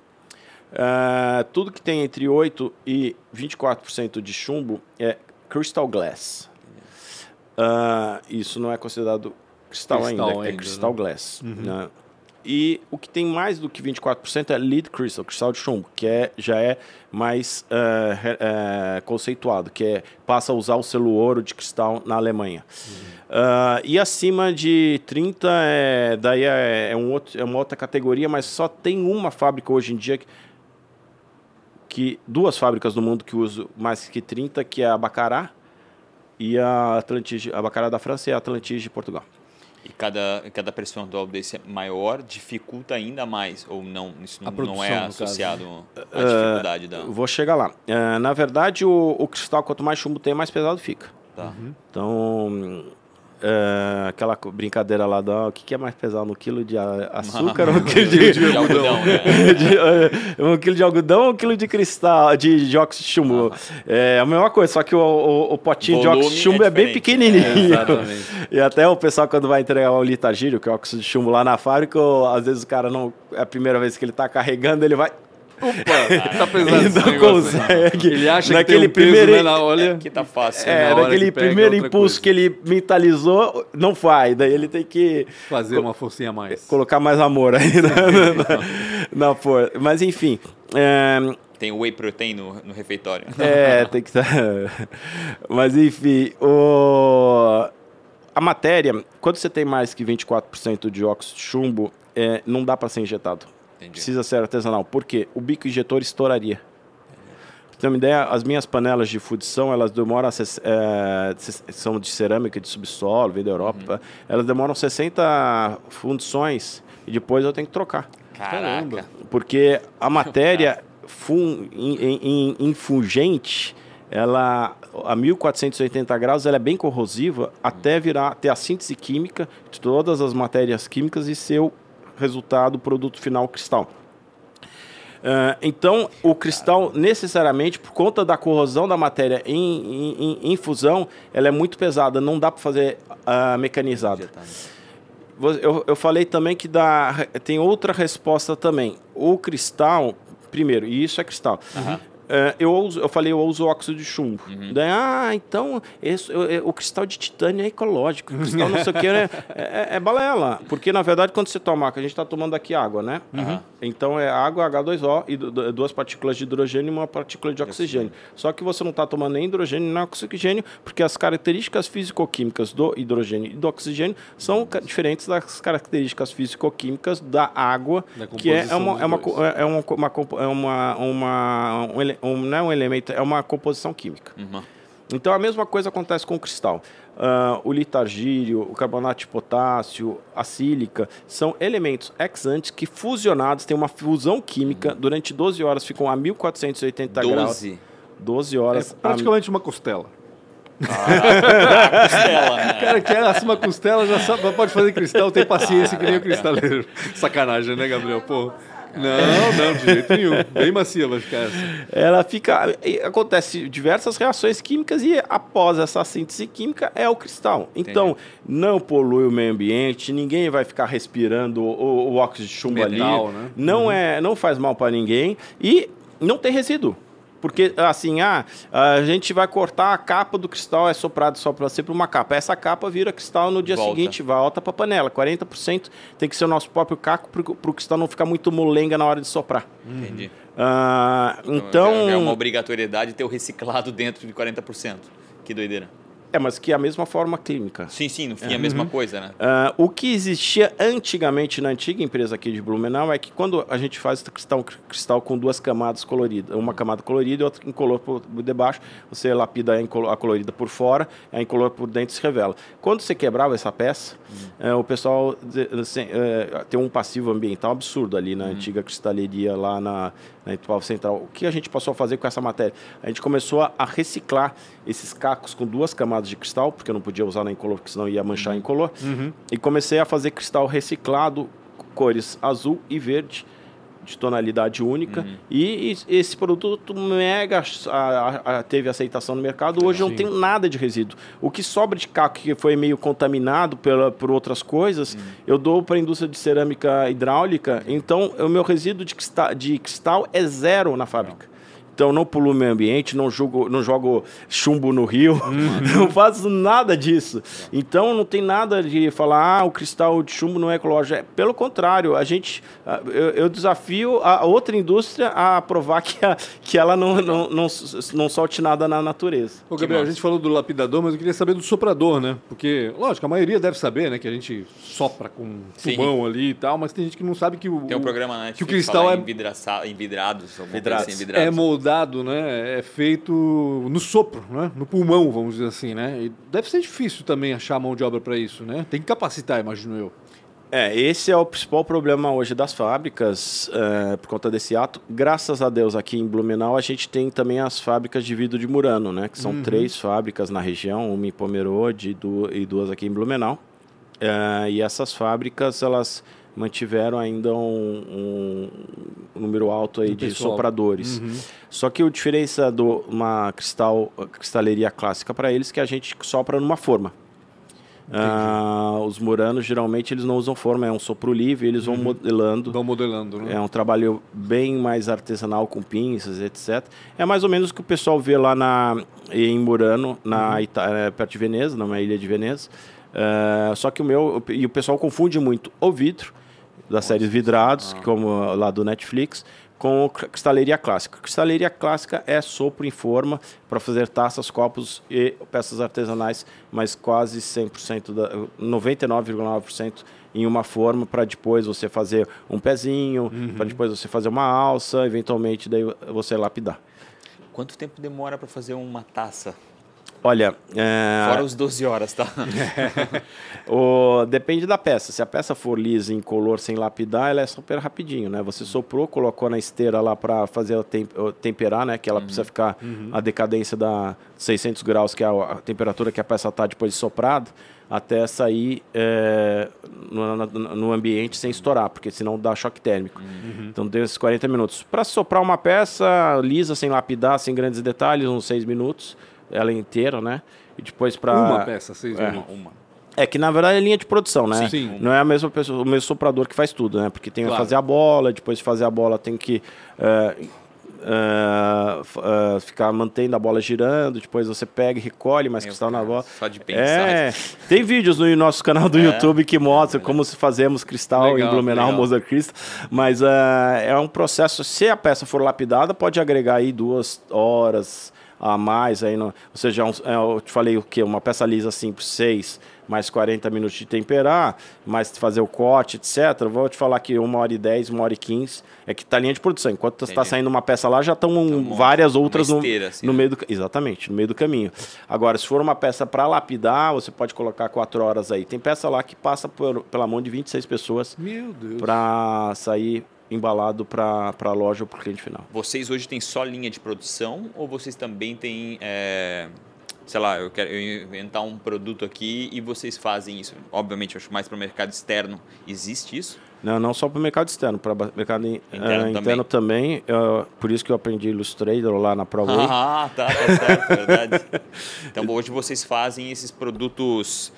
Uh, tudo que tem entre 8% e 24% de chumbo é crystal glass. Uh, isso não é considerado cristal, cristal ainda, é ainda, é crystal né? glass. Uhum. Né? E o que tem mais do que 24% é lead crystal, cristal de chumbo, que é, já é mais uh, uh, conceituado, que é, passa a usar o selo ouro de cristal na Alemanha. Uhum. Uh, e acima de 30, é, daí é, é, um outro, é uma outra categoria, mas só tem uma fábrica hoje em dia que, que duas fábricas no mundo que usam mais que 30, que é a Bacará e a Atlantige, a Bacará da França e a Atlantige de Portugal. E cada, cada percentual desse maior dificulta ainda mais, ou não? Isso não, produção, não é associado à dificuldade uh, da. Vou chegar lá. Uh, na verdade, o, o, cristal, quanto mais chumbo tem, mais pesado fica. Tá. Uhum. Então, Uh, aquela brincadeira lá do o que, que é mais pesado, um quilo de açúcar ou um quilo de, de algodão? Né? de, uh, um quilo de algodão ou um quilo de cristal, de, de óxido de chumbo? É a mesma coisa, só que o, o, o potinho Volume de óxido de chumbo é, é bem pequenininho. É, exatamente. e até o pessoal, quando vai entregar o litagírio, que é óxido de chumbo lá na fábrica, às vezes o cara não. É a primeira vez que ele está carregando, ele vai Opa, tá pesado ele não consegue. Ele acha naquele que tem um primeiro, peso, né, na olha. É que tá fácil. É, na naquele primeiro impulso coisa. que ele mentalizou, não faz. Daí ele tem que... Fazer uma forcinha a mais. Colocar mais amor aí na, na, força. Mas enfim... É... Tem whey protein no, no refeitório. É, tem que estar... Mas enfim, o... a matéria, quando você tem mais que 24% de óxido de chumbo, é, não dá para ser injetado. Entendi. Precisa ser artesanal. Por quê? O bico injetor estouraria. Pra ter uma ideia, as minhas panelas de fundição, elas demoram, é, são de cerâmica, de subsolo, veio da Europa, uhum. elas demoram 60 fundições e depois eu tenho que trocar. Caramba! Porque a matéria fun, infungente, ela a 1480 graus, ela é bem corrosiva até virar ter a síntese química de todas as matérias químicas e ser resultado, produto final cristal. Uh, então, o cristal, necessariamente, por conta da corrosão da matéria em, em, em fusão, ela é muito pesada, não dá para fazer uh, mecanizada. Eu, eu falei também que dá, tem outra resposta também. O cristal, primeiro, e isso é cristal. Uhum. É, eu, eu falei, eu uso óxido de chumbo. Uhum. Daí, ah, então esse, o, o, cristal de titânio é ecológico. O cristal não sei o que é, é, é, balela. Porque, na verdade, quando você toma, que a gente está tomando aqui água, né? Uhum. Então é água, H2O e duas partículas de hidrogênio e uma partícula de oxigênio. Só que você não está tomando nem hidrogênio nem oxigênio, porque as características físico-químicas do hidrogênio e do oxigênio são diferentes das características físico-químicas da água, da que é uma, é uma, é uma, uma, uma, uma um, um, não é um elemento, é uma composição química. Uhum. Então a mesma coisa acontece com o cristal. Uh, o litargírio, o carbonato de potássio, a sílica, são elementos ex-ante que fusionados, têm uma fusão química, uhum. durante 12 horas ficam a 1480 12. graus. 12 horas. É praticamente a... uma costela. Ah, costela, né? Cara, quer assar uma costela, já sabe, pode fazer cristal, tem paciência que nem o cristaleiro. Sacanagem, né, Gabriel? Pô. Não, não, de jeito nenhum. Bem macia vai ficar essa. Ela fica. Acontece diversas reações químicas e após essa síntese química é o cristal. Então, Entendi. não polui o meio ambiente, ninguém vai ficar respirando o, o óxido de chumbo Metal, ali. Né? Não, uhum. é, não faz mal para ninguém e não tem resíduo. Porque, assim, ah, a gente vai cortar a capa do cristal, é soprado só para ser para uma capa. Essa capa vira cristal no dia volta. seguinte, volta para a panela. 40% tem que ser o nosso próprio caco para o cristal não ficar muito molenga na hora de soprar. Entendi. Ah, então... então... É uma obrigatoriedade ter o reciclado dentro de 40%. Que doideira. É, mas que é a mesma forma clínica. Sim, sim, no fim é a mesma uhum. coisa, né? Uh, o que existia antigamente na antiga empresa aqui de Blumenau é que quando a gente faz cristal, cristal com duas camadas coloridas, uma camada colorida e outra incolor por debaixo, você lapida a colorida por fora, a incolor por dentro se revela. Quando você quebrava essa peça, uhum. uh, o pessoal uh, tem um passivo ambiental absurdo ali na uhum. antiga cristaleria lá na, na Itual Central. O que a gente passou a fazer com essa matéria? A gente começou a reciclar esses cacos com duas camadas de cristal, porque eu não podia usar na incolor, porque senão ia manchar uhum. incolor. Uhum. E comecei a fazer cristal reciclado, cores azul e verde, de tonalidade única. Uhum. E, e, esse produto mega a, a, teve aceitação no mercado. Hoje Sim. não tem nada de resíduo. O que sobra de caco que foi meio contaminado pela, por outras coisas, uhum. eu dou para a indústria de cerâmica hidráulica. Então, o meu resíduo de cristal, de cristal é zero na fábrica. Então não poluo o meio ambiente, não jogo, não jogo chumbo no rio, uhum. não faço nada disso. Então não tem nada de falar, ah, o cristal de chumbo não é ecológico. É, pelo contrário, a gente, eu, eu, desafio a outra indústria a provar que, a, que ela não, não, não, não solte nada na natureza. Ô, Gabriel, a gente falou do lapidador, mas eu queria saber do soprador, né? Porque, lógico, a maioria deve saber, né, que a gente sopra com um tubão ali e tal, mas tem gente que não sabe que o, tem um programa, né, que o cristal é envidrados, vidrados. Assim, vidrados. É moldado dado, né, é feito no sopro, né, no pulmão, vamos dizer assim, né? E deve ser difícil também achar mão de obra para isso, né? Tem que capacitar, imagino eu. É, esse é o principal problema hoje das fábricas, é, por conta desse ato. Graças a Deus, aqui em Blumenau, a gente tem também as fábricas de vidro de Murano, né? Que são uhum. três fábricas na região, uma em Pomerode e duas aqui em Blumenau. É, e essas fábricas, elas mantiveram ainda um, um número alto aí de pessoal. sopradores. Uhum. Só que o diferença de uma cristal, cristaleria clássica para eles é que a gente sopra numa forma. Ah, os muranos geralmente eles não usam forma, é um sopro livre, eles vão uhum. modelando. Vão modelando, né? É um trabalho bem mais artesanal com pinças, etc. É mais ou menos o que o pessoal vê lá na, em Murano, na uhum. Ita é, perto de Veneza, numa ilha de Veneza. Uh, só que o meu. E o pessoal confunde muito o vidro, da série Vidrados, ah. como lá do Netflix, com cristaleria clássica. Cristaleria clássica é sopro em forma para fazer taças, copos e peças artesanais, mas quase 100%, 99,9% em uma forma para depois você fazer um pezinho, uhum. para depois você fazer uma alça, eventualmente daí você lapidar. Quanto tempo demora para fazer uma taça? Olha. É... Fora os 12 horas, tá? o... Depende da peça. Se a peça for lisa, em color, sem lapidar, ela é super rapidinho, né? Você soprou, colocou na esteira lá para fazer tem... temperar, né? Que ela uhum. precisa ficar uhum. a decadência da 600 graus, que é a temperatura que a peça está depois de soprado, até sair é... no, no, ambiente sem estourar, porque senão dá choque térmico. Uhum. Então, deu esses 40 minutos. Para soprar uma peça lisa, sem lapidar, sem grandes detalhes, uns 6 minutos ela inteira, né? E depois para uma peça, seis é. uma, uma. É que na verdade é linha de produção, né? Sim. Não é a mesma pessoa, o mesmo soprador que faz tudo, né? Porque tem claro. que fazer a bola, depois de fazer a bola tem que uh, uh, uh, ficar mantendo a bola girando, depois você pega e recolhe mais Meu cristal cara, na bola. Só de pensar. É, tem vídeos no nosso canal do é. YouTube que mostram é. como se fazemos cristal legal, em Blumenau, Mozart Crystal, mas é um processo, se a peça for lapidada, pode agregar aí duas horas, a mais, aí no, ou seja, um, é, eu te falei o que? Uma peça lisa simples, 6, mais 40 minutos de temperar, mais fazer o corte, etc. Vou te falar que uma hora e 10, uma hora e 15 é que tá linha de produção. Enquanto está saindo uma peça lá, já estão um várias outras esteira, no, assim, no né? meio do Exatamente, no meio do caminho. Agora, se for uma peça para lapidar, você pode colocar 4 horas aí. Tem peça lá que passa por, pela mão de 26 pessoas para sair embalado para a loja ou para o cliente final. Vocês hoje têm só linha de produção ou vocês também têm, é, sei lá, eu quero inventar um produto aqui e vocês fazem isso? Obviamente, eu acho mais para o mercado externo. Existe isso? Não, não só para o mercado externo, para o mercado interno, uh, interno também. uh, por isso que eu aprendi Illustrator lá na ProWay. Ah, tá, tá certo, verdade. Então hoje vocês fazem esses produtos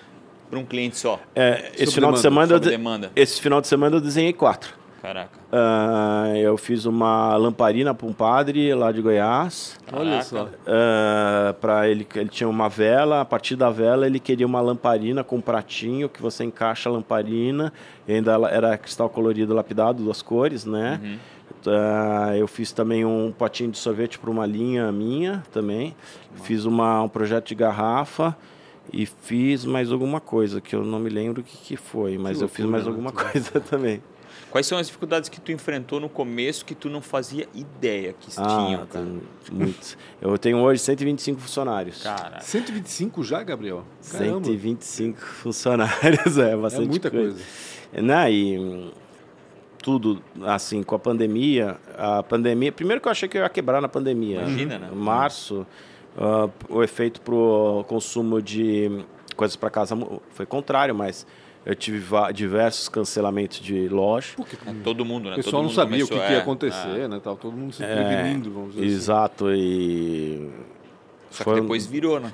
para um cliente só. É, esse final de semana, demanda. esse final de semana eu desenhei quatro. Caraca. Uh, eu fiz uma lamparina para um padre lá de Goiás. Caraca. Olha só. Uh, ah, para ele, ele tinha uma vela. A partir da vela ele queria uma lamparina com um pratinho que você encaixa a lamparina. E ainda era cristal colorido lapidado, duas cores, né? Uhum. Uh, eu fiz também um potinho de sorvete para uma linha minha também. Fiz uma, um projeto de garrafa e fiz mais alguma coisa que eu não me lembro o que, que foi, mas que eu fiz mais né? alguma coisa também. Quais são as dificuldades que tu enfrentou no começo que tu não fazia ideia que ah, tinham, cara? Muitos. Eu tenho hoje 125 funcionários. Cara. 125 já, Gabriel? Caramba. 125 funcionários, é bastante é muita coisa. coisa. Né? E tudo assim com a pandemia, a pandemia, primeiro que eu achei que eu ia quebrar na pandemia. Imagina, né? Março, uh, o efeito pro consumo de coisas para casa foi contrário, mas eu tive diversos cancelamentos de loja. Porque é, todo mundo, né? O pessoal não sabia começou, o que, que ia é, acontecer, é. né? Tava todo mundo se é, prevenindo, vamos dizer assim. Exato, assim. e... Só Foi que depois virou, né?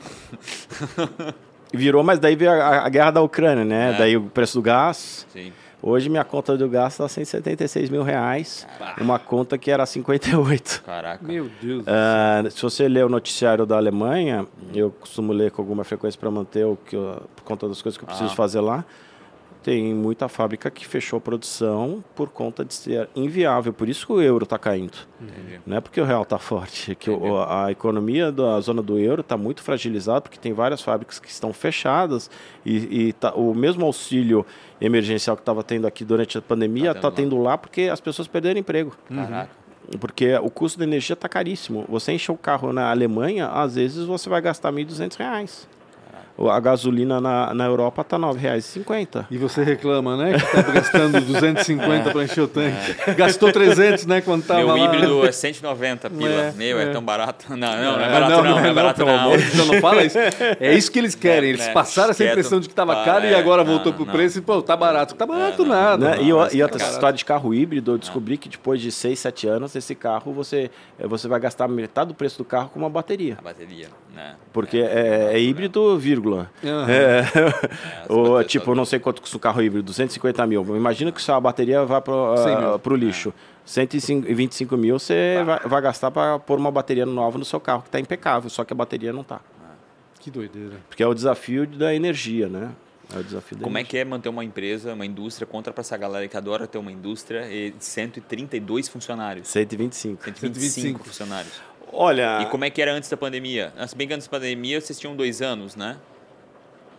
virou, mas daí veio a, a guerra da Ucrânia, né? É. Daí o preço do gás. Sim. Hoje minha conta do gás está 176 mil reais. Uma conta que era 58. Caraca. Meu Deus. Uh, se você ler o noticiário da Alemanha, eu costumo ler com alguma frequência para manter o que eu, por conta das coisas que eu preciso ah. fazer lá tem muita fábrica que fechou a produção por conta de ser inviável. Por isso que o euro está caindo. Entendi. Não é porque o real está forte. É que o, a economia da zona do euro está muito fragilizada, porque tem várias fábricas que estão fechadas e, e tá, o mesmo auxílio emergencial que estava tendo aqui durante a pandemia está tendo, tá tendo, lá porque as pessoas perderam emprego. Caraca. Porque o custo da energia está caríssimo. Você encher o carro na Alemanha, às vezes você vai gastar R$ 1.200. a gasolina na, na Europa está R$ 9,50. E você reclama, né? Que está gastando 250 para encher o tanque. É. Gastou 300, né? Quando estava Meu híbrido é 190 pila. É, Meu, é. é. tão barato. Não, não, não é barato não, não, não, é barato não. não. Então não fala isso. É isso que eles querem. Eles passaram essa impressão de que estava caro e agora voltou para o preço e, pô, tá barato. Tá barato nada. Né? E, e outra história de carro híbrido, eu descobri que depois de 6, 7 anos, esse carro, você, você vai gastar metade do preço do carro com uma bateria. A bateria, né? Porque é, híbrido, vírgula. Uhum. É, é, ou, tipo, não sei quanto custa o carro híbrido, 250 mil. Imagina que sua bateria vá para o uh, lixo. É. 125 mil você vai, vai, gastar para pôr uma bateria nova no seu carro, que está impecável, só que a bateria não está. Que doideira. Porque é o desafio da energia, né? É o desafio Como é que é manter uma empresa, uma indústria, contra para essa galera que adora ter uma indústria de 132 funcionários? 125. 125, 125. funcionários. Olha. E como é que era antes da pandemia? Se bem que antes da pandemia vocês tinham dois anos, né?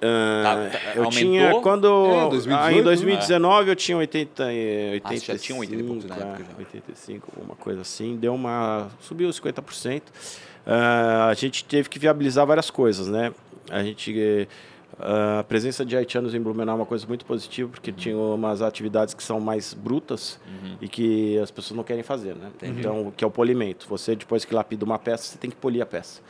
Uh, tá, tá, eu aumentou? tinha quando é, 2018, ah, em 2019 eu tinha 80 85, ah, já tinha 80 e poucos na época já. 85, uma coisa assim, deu uma subiu 50%. Uh, a gente teve que viabilizar várias coisas, né? A gente uh, a presença de haitianos em Blumenau é uma coisa muito positiva porque uhum. tinha umas atividades que são mais brutas uhum. e que as pessoas não querem fazer, né? Entendi. Então, que é o polimento. Você depois que lapida uma peça, você tem que polir a peça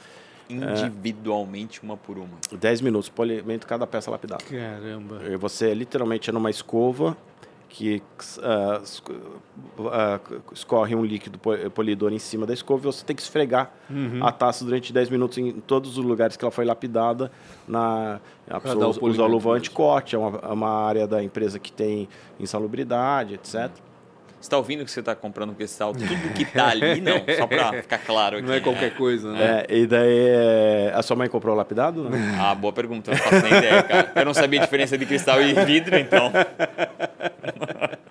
individualmente uma por uma. 10 minutos, polimento cada peça lapidada. Caramba. E você literalmente é numa escova que uh, uh, escorre um líquido polidor em cima da escova e você tem que esfregar uhum. a taça durante 10 minutos em todos os lugares que ela foi lapidada. Na, a pessoa usa, luva anticorte, é uma, é uma área da empresa que tem insalubridade, etc está ouvindo que você está comprando um cristal, tudo que está ali, não, só para ficar claro aqui. Não é qualquer né? coisa, né? É, e daí, é, a sua mãe comprou lapidado? Não? Ah, boa pergunta, não faço nem ideia, cara. Eu não sabia a diferença de cristal e vidro, então.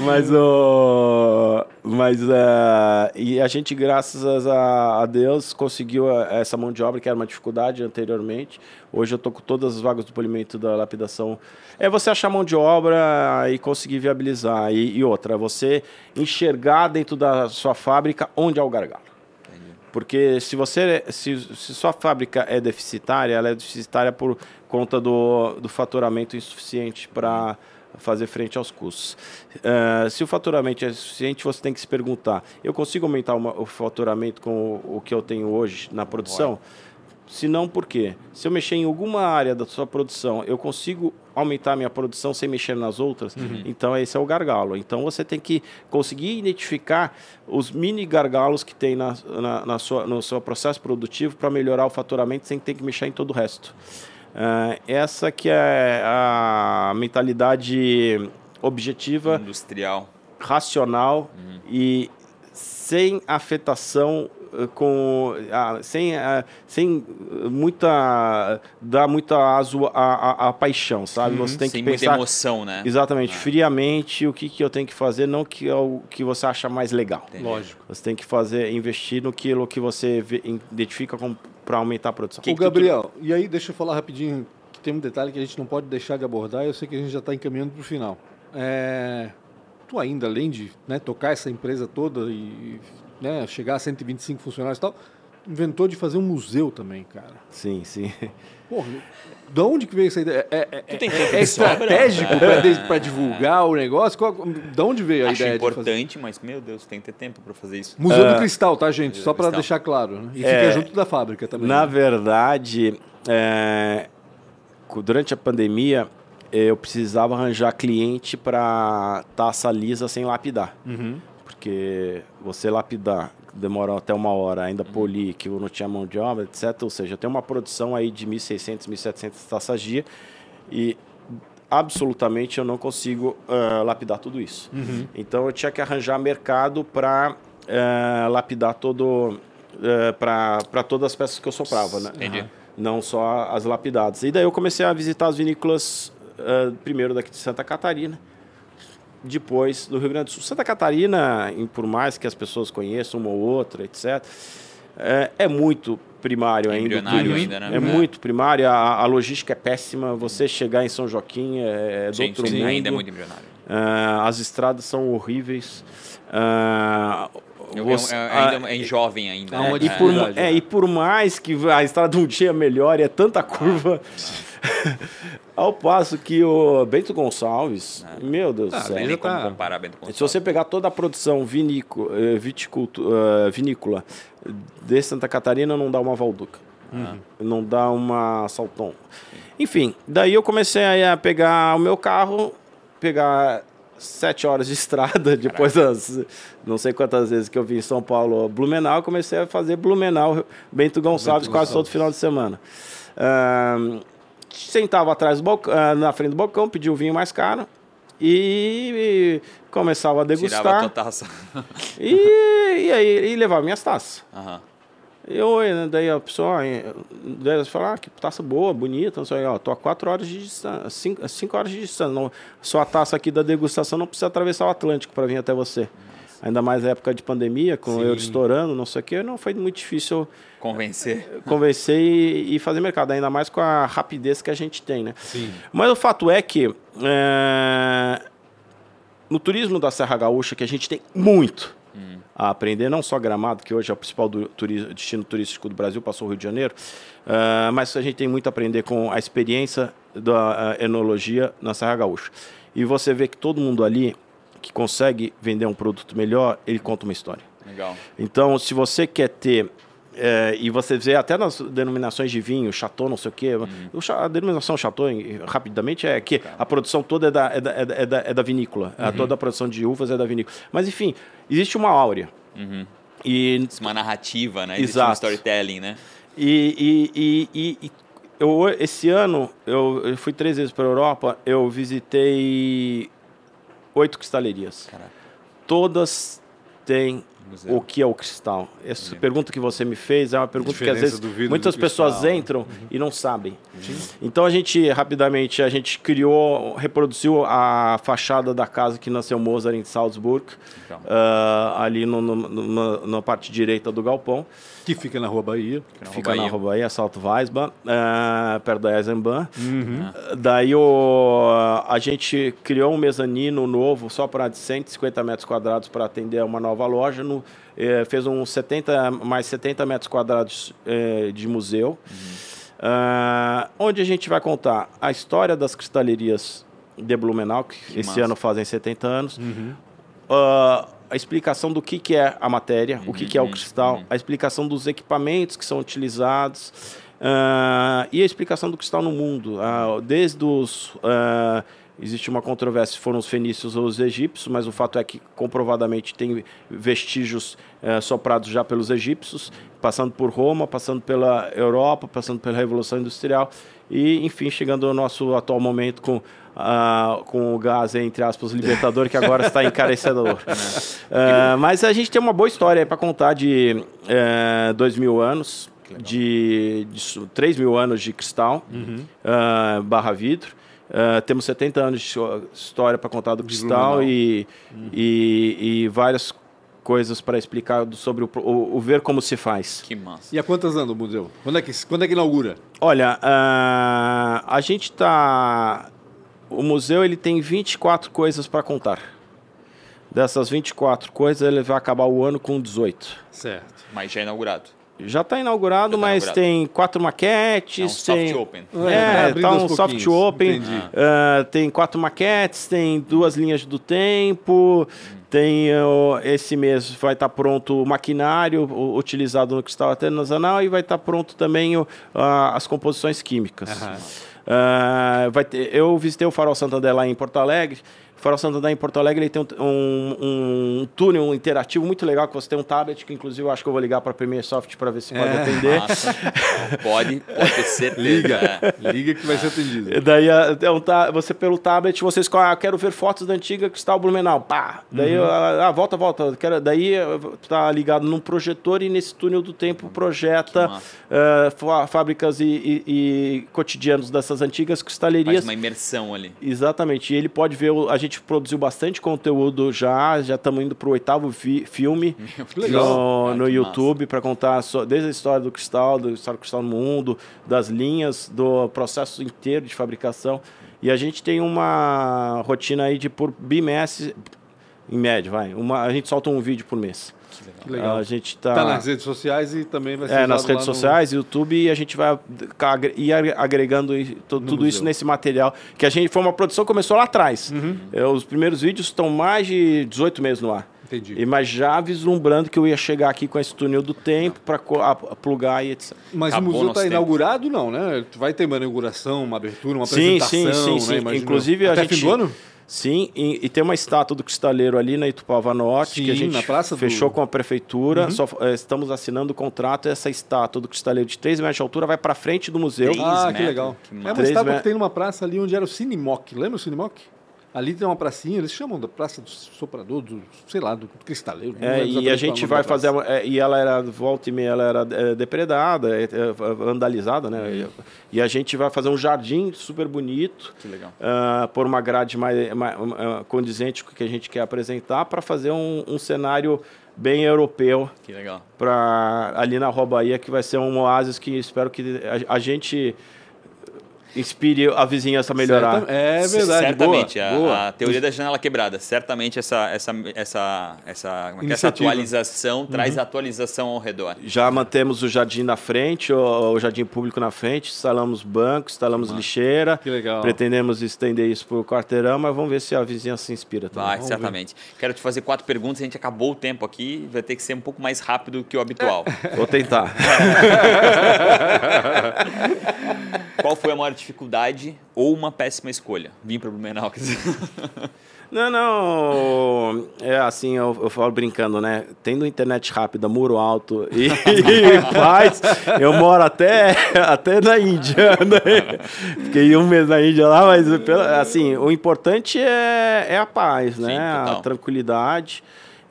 mas o mas uh, e a gente graças a, a, Deus conseguiu essa mão de obra que era uma dificuldade anteriormente. Hoje eu tô com todas as vagas do polimento da lapidação. É você achar mão de obra e conseguir viabilizar. E, e outra você enxergar dentro da sua fábrica onde é o gargalo. Porque se você se, se sua fábrica é deficitária ela é deficitária por conta do, do faturamento insuficiente para fazer frente aos custos. Uh, se o faturamento é suficiente, você tem que se perguntar: eu consigo aumentar uma, o faturamento com o, o, que eu tenho hoje na produção? Se não, por quê? Se eu mexer em alguma área da sua produção, eu consigo aumentar a minha produção sem mexer nas outras? Uhum. Então, esse é o gargalo. Então, você tem que conseguir identificar os mini gargalos que tem na, na, na sua, no seu processo produtivo para melhorar o faturamento sem ter que mexer em todo o resto. Uh, essa que é a mentalidade objetiva, industrial, racional uhum. e sem afetação com uh, sem uh, sem muita dar muita aso a, a, a paixão sabe uhum. você tem sem que pensar muita emoção né exatamente ah. friamente o que, que eu tenho que fazer não que é o que você acha mais legal Entendi. lógico você tem que fazer investir no que, que você vê, identifica como para aumentar a produção. O Gabriel, tu... e aí deixa eu falar rapidinho, que tem um detalhe que a gente não pode deixar de abordar, eu sei que a gente já está encaminhando para o final. É... Tu ainda, além de né, tocar essa empresa toda e né, chegar a 125 funcionários e tal, inventou de fazer um museu também, cara. Sim, sim. Porra, de onde que veio essa ideia? É, é, é, é estratégico para divulgar o negócio? Qual, de onde veio a Acho ideia? Acho importante, mas, meu Deus, tem que ter tempo para fazer isso. Museu uh, do Cristal, tá, gente? Só para deixar claro. Né? E fica junto da fábrica também. Na né? verdade, durante a pandemia, eu precisava arranjar cliente para taça lisa sem lapidar. Uhum. Porque você lapidar demora até uma hora, ainda uhum. polir, que não tinha mão de obra, etc. Ou seja, tem uma produção aí de 1.600, 1.700 taças dia e absolutamente eu não consigo uh, lapidar tudo isso. Uhum. Então eu tinha que arranjar mercado para uh, eh, lapidar todo uh, eh, para todas as peças que eu soprava, né? Entendi. Não só as lapidadas. E daí eu comecei a visitar as vinícolas primeiro daqui de Santa Catarina depois do Rio Grande do Sul. Santa Catarina, por mais que as pessoas conheçam uma ou outra, etc., é, é muito primário ainda. ainda né? É, muito primário. A, a, logística é péssima. Você chegar em São Joaquim é, é do sim, outro sim, mundo. ainda é muito embrionário. Uh, as estradas são horríveis. Uh, você, é, ainda, é, jovem ainda. Né? E, por, é, e por mais que a estrada um dia melhore, é tanta curva. Ao passo que o Bento Gonçalves, ah, meu Deus do céu. Nem como comparar Bento Gonçalves. Se você pegar toda a produção vinícola, eh, uh, vinícola de Santa Catarina, não dá uma Valduca. Uhum. Não dá uma Salton. Enfim, daí eu comecei a pegar o meu carro, pegar sete horas de estrada, depois Caraca. das não sei quantas vezes que eu vim em São Paulo, Blumenau, comecei a fazer Blumenau, Bento Gonçalves, Bento quase Gonçalves. todo final de semana. Uh, sentava atrás do balcão, uh, na frente do balcão, pedia o vinho mais caro e, e começava a degustar. Tirava a taça. e, e aí e levava minhas taças. Uhum. Eu, né, daí a pessoa, daí fala, ah, que taça boa, bonita, não sei, ó, tô a quatro horas de distância, cinco, cinco horas de distância. Não, sua taça aqui da degustação não precisa atravessar o Atlântico para vir até você. Nossa. Ainda mais na época de pandemia, com Sim. eu estourando, não sei o quê, não foi muito difícil convencer, convencer e, e, fazer mercado, ainda mais com a rapidez que a gente tem, né? Sim. Mas o fato é que é, no turismo da Serra Gaúcha, que a gente tem muito, a aprender, não só Gramado, que hoje é o principal do turismo, destino turístico do Brasil, passou o Rio de Janeiro, uh, mas a gente tem muito a aprender com a experiência da enologia na Serra Gaúcha. E você vê que todo mundo ali que consegue vender um produto melhor, ele conta uma história. Legal. Então, se você quer ter é, e você vê até nas denominações de vinho, chateau, não sei o quê. Uhum. A denominação chateau, rapidamente, é que a produção toda é da, é da, é da, é da vinícola. Uhum. toda a produção de uvas é da vinícola. Mas, enfim, existe uma áurea. Uhum. E... Uma narrativa, né? Existe Exato. um storytelling, né? E, e, e, e, eu, esse ano, eu, eu fui três vezes para a Europa, eu visitei oito cristalerias. Caraca. Todas têm Museu. o que é o cristal? Essa pergunta que você me fez é uma pergunta que às vezes muitas pessoas entram uhum. e não sabem. Uhum. Então a gente rapidamente a gente criou, reproduziu a fachada da casa que nasceu Mozart em Salzburg, uh, ali no, no, no, na parte direita do galpão. Que fica na Rua Bahia. Fica, fica na Rua Bahia, Salto Weisbahn, uh, perto da Eisenbahn. Uhum. Daí o, a gente criou um mezanino novo, só para 150 metros quadrados, para atender uma nova loja. No, eh, fez uns 70, mais 70 metros quadrados eh, de museu. Uhum. Uh, onde a gente vai contar a história das cristalerias de Blumenau, que, que esse massa. ano fazem 70 anos. Uhum. A explicação do que, que é a matéria, uhum, o que, que é o uhum, cristal, uhum. a explicação dos equipamentos que são utilizados uh, e a explicação do cristal no mundo. Uh, desde os. Uh, existe uma controvérsia se foram os fenícios ou os egípcios, mas o fato é que comprovadamente tem vestígios soprados já pelos egípcios, passando por Roma, passando pela Europa, passando pela Revolução Industrial e, enfim, chegando ao nosso atual momento com Uh, com o gás, entre aspas, libertador, que agora está encarecedor. uh, mas a gente tem uma boa história para contar de uh, dois mil anos, de, de 3 mil anos de cristal, uhum. uh, barra vidro. Temos 70 anos de história para contar do cristal e, uhum. e, e várias coisas para explicar sobre o, o, o, ver como se faz. Que massa. E há quantos anos o museu? Quando é que, quando é que inaugura? Olha, uh, a gente está o museu ele tem 24 coisas para contar. Dessas 24 coisas, ele vai acabar o ano com 18. Certo. Mas já é inaugurado. Já está inaugurado, já tá mas inaugurado. tem quatro maquetes. É um tem... soft open. É, tá, tá um soft open. Uh, tem quatro maquetes, tem duas linhas do tempo. Hum. Tem uh, esse mês vai estar tá pronto o maquinário utilizado no cristal artesanal e vai estar tá pronto também uh, as composições químicas. Uh, vai ter, eu visitei o Farol Santander lá em Porto Alegre o Farol Santander em Porto Alegre ele tem um, um, um, túnel interativo muito legal, que você tem um tablet, que inclusive eu acho que eu vou ligar para a Premier Soft para ver se pode é, atender. pode, pode ter certeza. Liga, liga que vai ser atendido. E daí é um, você pelo tablet, você escolhe, ah, quero ver fotos da antiga Cristal Blumenau, pá! Daí, uhum. ah, ah, volta, volta. Quero, daí tá ligado num projetor e nesse túnel do tempo projeta uh, fábricas e, e, e, cotidianos dessas antigas cristalerias. Faz uma imersão ali. Exatamente. E ele pode ver, a gente gente produziu bastante conteúdo já, já estamos indo para o oitavo filme no, no YouTube para contar so, desde a história do cristal, do história do cristal no mundo, das linhas, do processo inteiro de fabricação. E a gente tem uma rotina aí de por bimestre, Em média, vai. Uma, a gente solta um vídeo por mês. Que legal. A gente tá... tá nas redes sociais e também vai ser É, nas redes sociais, no... YouTube, e a gente vai ir agregando tudo isso nesse material. Que a gente foi uma produção que começou lá atrás. Uhum. É, os primeiros vídeos estão mais de 18 meses no ar. Entendi. E, mas já vislumbrando que eu ia chegar aqui com esse túnel do tempo para plugar e etc. Mas Acabou o museu está inaugurado, não, né? Vai ter uma inauguração, uma abertura, uma sim, apresentação, sim, sim, sim. Né? Inclusive Até a gente... fim do ano? Sim, e, e, tem uma estátua do Cristaleiro ali na Itupava Norte, Sim, que a gente fechou do... com a prefeitura. Uhum. Só, é, estamos assinando o contrato. Essa estátua do Cristaleiro de 3 metros de altura vai para frente do museu. Ah, que legal. Que é uma estátua que tem numa praça ali onde era o Cinemoc. Lembra o Cinemoc? Ali tem uma pracinha, eles chamam da Praça do Soprador, do, sei lá, do Cristaleiro. É, e a gente vai fazer. É, e ela era, volta e meia, ela era é, depredada, é, é, vandalizada, né? Uhum. E, e, a gente vai fazer um jardim super bonito. Que legal. Uh, por uma grade mais, mais uh, condizente com o que a gente quer apresentar, para fazer um, um cenário bem europeu. Que legal. Pra, ali na Rua Bahia, que vai ser um oásis que espero que a, a gente inspire a vizinhança a melhorar. Certa, é verdade. Certamente. Boa, a, boa. a, teoria da janela quebrada. Certamente essa, essa, essa, essa, é essa atualização uhum. traz atualização ao redor. Já mantemos o jardim na frente, o, o jardim público na frente, instalamos bancos, instalamos lixeira. Que legal. Pretendemos estender isso para o quarteirão, mas vamos ver se a vizinhança se inspira também. Vai, vamos certamente. Ver. Quero te fazer quatro perguntas, a gente acabou o tempo aqui, vai ter que ser um pouco mais rápido que o habitual. Vou tentar. Qual foi a maior dificuldade ou uma péssima escolha? Vim para Blumenau. Não, não. É assim, eu, eu, falo brincando, né? Tendo internet rápida, muro alto e, e paz, eu moro até, até na Índia. Né? Fiquei um mês na Índia lá, mas assim, o importante é, é a paz, né? Sim, a tranquilidade.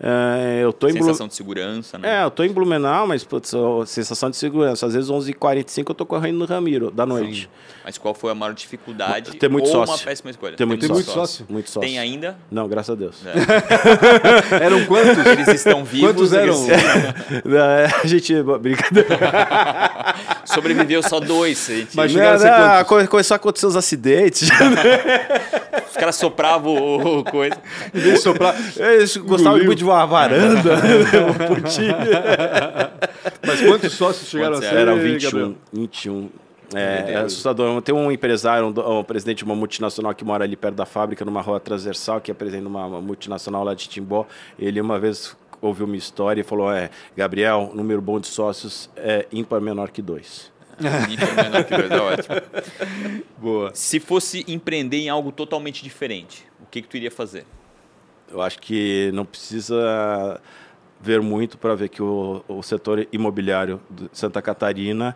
É, eu tô sensação em de segurança, né? É, eu tô em Blumenau, mas putz, sensação de segurança. Às vezes 11h45 eu tô correndo no Ramiro, da noite. Sim. Mas qual foi a maior dificuldade Ter muito ou sócio. uma péssima escolha? Ter muito, Tem muito sócio. Muito sócio. Tem ainda? Não, graças a Deus. É. eram quantos? Eles estão vivos. Quantos eram? É, a gente... Brincadeira. Sobreviveu só dois. Gente. Mas não, não, começou a acontecer os acidentes. os caras sopravam o coisa. Em vez de soprar... Eles gostavam muito de uma varanda. Mas quantos sócios chegaram a ser? Eram 21. 21. É, é, assustador. Tem um empresário, um, um, presidente de uma multinacional que mora ali perto da fábrica, numa rua transversal, que é presidente de uma, uma multinacional lá de Timbó. Ele uma vez ouviu uma história e falou: É, Gabriel, número bom de sócios é ímpar menor que dois. ímpar menor que dois, é ótimo. Boa. Se fosse empreender em algo totalmente diferente, o que, que tu iria fazer? Eu acho que não precisa ver muito para ver que o, o setor imobiliário de Santa Catarina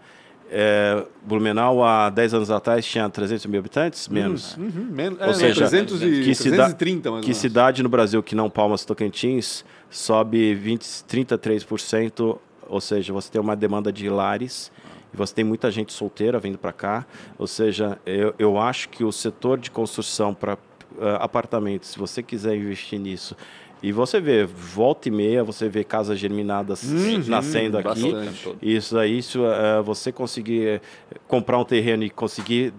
é, Blumenau, há 10 anos atrás, tinha 300 mil habitantes? Uhum, menos. Uhum, uhum, Ou é, seja, 300 e, que, cida que cidade no Brasil que não Palmas Tocantins sobe 20, 33%, ou seja, você tem uma demanda de lares e você tem muita gente solteira vindo para cá. Ou seja, eu, eu acho que o setor de construção para uh, apartamentos, se você quiser investir nisso, e você vê, volta e meia, você vê casas germinadas uhum, nascendo aqui. Bastante. Isso aí, isso, uh, você conseguir eh, comprar um terreno e conseguir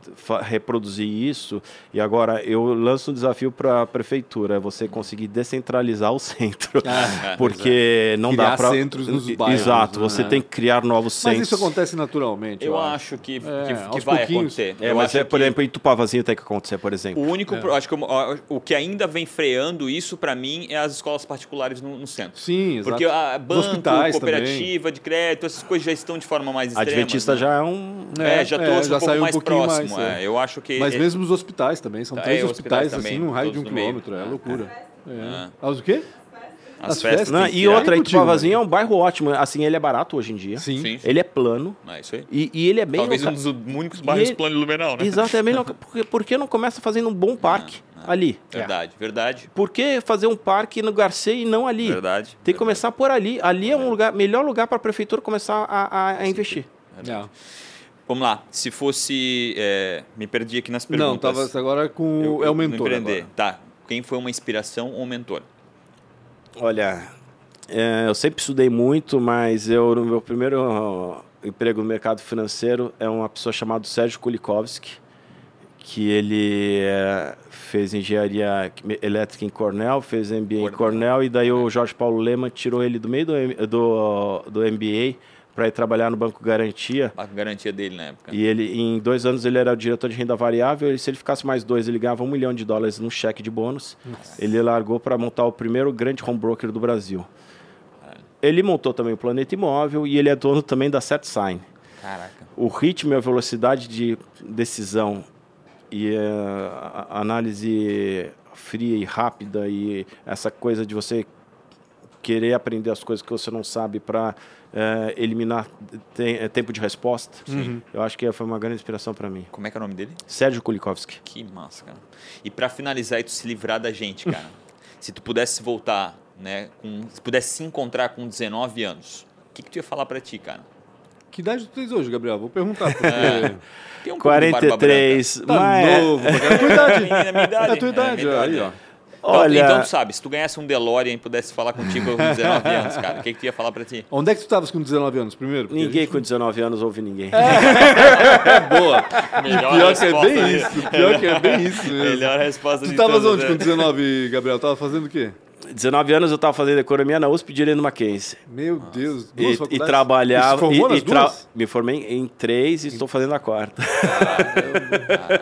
reproduzir isso. E agora eu lanço um desafio para a prefeitura, é você conseguir descentralizar o centro. Ah, porque não criar dá para centros nos bairros. Exato, você né? tem que criar novos centros. Mas isso acontece naturalmente. Eu, eu acho que, é, que, que vai acontecer. É, mas é, por exemplo, em Tupavazinho tem que acontecer, por exemplo. O único, é. acho que o, o que ainda vem freando isso para mim é as escolas particulares no, no centro. Sim, exato. Porque a banco, cooperativa também. de crédito, essas coisas já estão de forma mais extrema. Adventista né? já é um... É, é já trouxe é, um pouco mais próximo. Mais, é. Eu acho que... Mas mesmo os hospitais também, são três hospitais, hospitais assim, num raio de um quilômetro, é loucura. É. Ah, o quê? As, As festas. Não, e outra, Itupavazinho é um bairro ótimo. Assim, ele é barato hoje em dia. Sim. sim, Ele é plano. É isso aí. E, e ele é bem... Talvez loca... um dos únicos bairros ele... planos do Lumenau, né? Exato, é bem loca... porque, porque não começa fazendo um bom parque ah, ah, ali? Verdade, é. verdade. Por que fazer um parque no Garcia e não ali? Verdade. Tem que verdade. começar por ali. Ali é um lugar, melhor lugar para a prefeitura começar a, a, a investir. Verdade. Vamos lá. Se fosse. É, me perdi aqui nas perguntas. Não, estava agora com. Eu, é o mentor. Empreender. Tá. Quem foi uma inspiração ou mentor? Olha, é, eu sempre estudei muito, mas eu no meu primeiro emprego no mercado financeiro é uma pessoa chamada Sérgio Kulikovski, que ele é, fez engenharia elétrica em Cornell, fez MBA em Cornell, e daí o Jorge Paulo Lema tirou ele do meio do, do, do MBA para ir trabalhar no Banco Garantia. A garantia dele na época. E ele, em dois anos, ele era o diretor de renda variável. E se ele ficasse mais dois, ele ganhava um milhão de dólares no cheque de bônus. Nossa. Ele largou para montar o primeiro grande home broker do Brasil. Ele montou também o Planeta Imóvel e ele é dono também da SetSign. Caraca. O ritmo e a velocidade de decisão e a análise fria e rápida e essa coisa de você querer aprender as coisas que você não sabe para é, eliminar tem, é, tempo de resposta. Uhum. Eu acho que foi uma grande inspiração para mim. Como é que é o nome dele? Sérgio Kulikowski. Que massa, cara. E para finalizar e tu se livrar da gente, cara, se tu pudesse voltar, né, com, se pudesse se encontrar com 19 anos, o que, que tu ia falar para ti, cara? Que idade tu tens hoje, Gabriel? Vou perguntar. Porque... É. Tem um 43. Tá mas... novo. É a tua idade. É a minha idade. É a tua idade. É, aí, ó. Então, Olha... Então, tu sabe, se tu ganhasse um DeLorean e pudesse falar contigo com 19 anos, cara, o que, que tu ia falar pra ti? Onde é que tu estavas com 19 anos primeiro? Porque ninguém gente... com 19 anos ouve ninguém. É, boa. Melhor pior que é bem isso. Pior que é bem isso mesmo. Melhor resposta tu de Tu estavas onde né? com 19, Gabriel? Tava fazendo o quê? 19 anos eu estava fazendo economia na USP Direito Mackenzie. Meu Deus, duas e, e trabalhava. formou e, e tra Me formei em três e estou fazendo a quarta.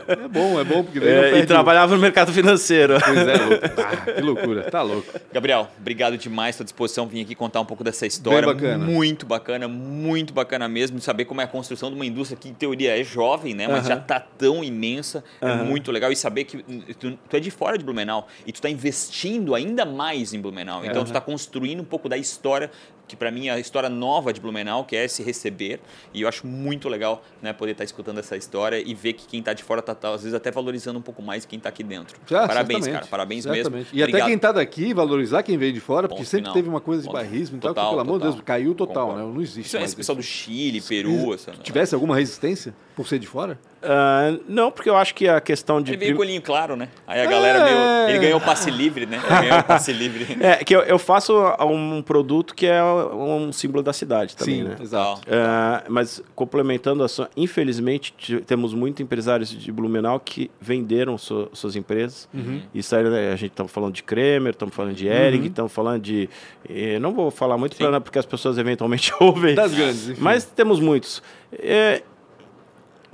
é bom, é bom, porque daí é, E trabalhava no mercado financeiro. Pois é, louco. Ah, que loucura, tá louco. Gabriel, obrigado demais pela disposição. Vim aqui contar um pouco dessa história. Bem bacana. Muito bacana, muito bacana mesmo, de saber como é a construção de uma indústria que, em teoria, é jovem, né? Mas uh -huh. já tá tão imensa. Uh -huh. É muito legal. E saber que tu, tu é de fora de Blumenau e tu está investindo ainda mais mais em Blumenau. Então, uhum. tu está construindo um pouco da história que para mim é a história nova de Blumenau, que é se receber, e eu acho muito legal né, poder estar tá escutando essa história e ver que quem está de fora está, tá, às vezes, até valorizando um pouco mais quem está aqui dentro. Já, parabéns, cara, parabéns certamente. mesmo. E Obrigado. até quem está daqui valorizar quem veio de fora, porque sempre final. teve uma coisa de Ponto. barrismo, então, total, pelo amor de Deus, caiu total, Concordo. né? Não existe. Isso é esse pessoal do Chile, Peru. Se tivesse alguma resistência por ser de fora? Uh, não, porque eu acho que a questão de. Ele veio com olhinho claro, né? Aí a galera é... meio. Ele ganhou o passe livre, né? Ele ganhou o passe livre. É, que eu, eu faço um produto que é um símbolo da cidade também, Sim, né? Exato. Uh, mas complementando a sua. Infelizmente, temos muitos empresários de Blumenau que venderam su, suas empresas. Uhum. Isso aí, né, a gente está falando de Kremer, estamos falando de Eric, estamos uhum. falando de. Eh, não vou falar muito pra, porque as pessoas eventualmente ouvem. Das grandes, enfim. Mas temos muitos. É,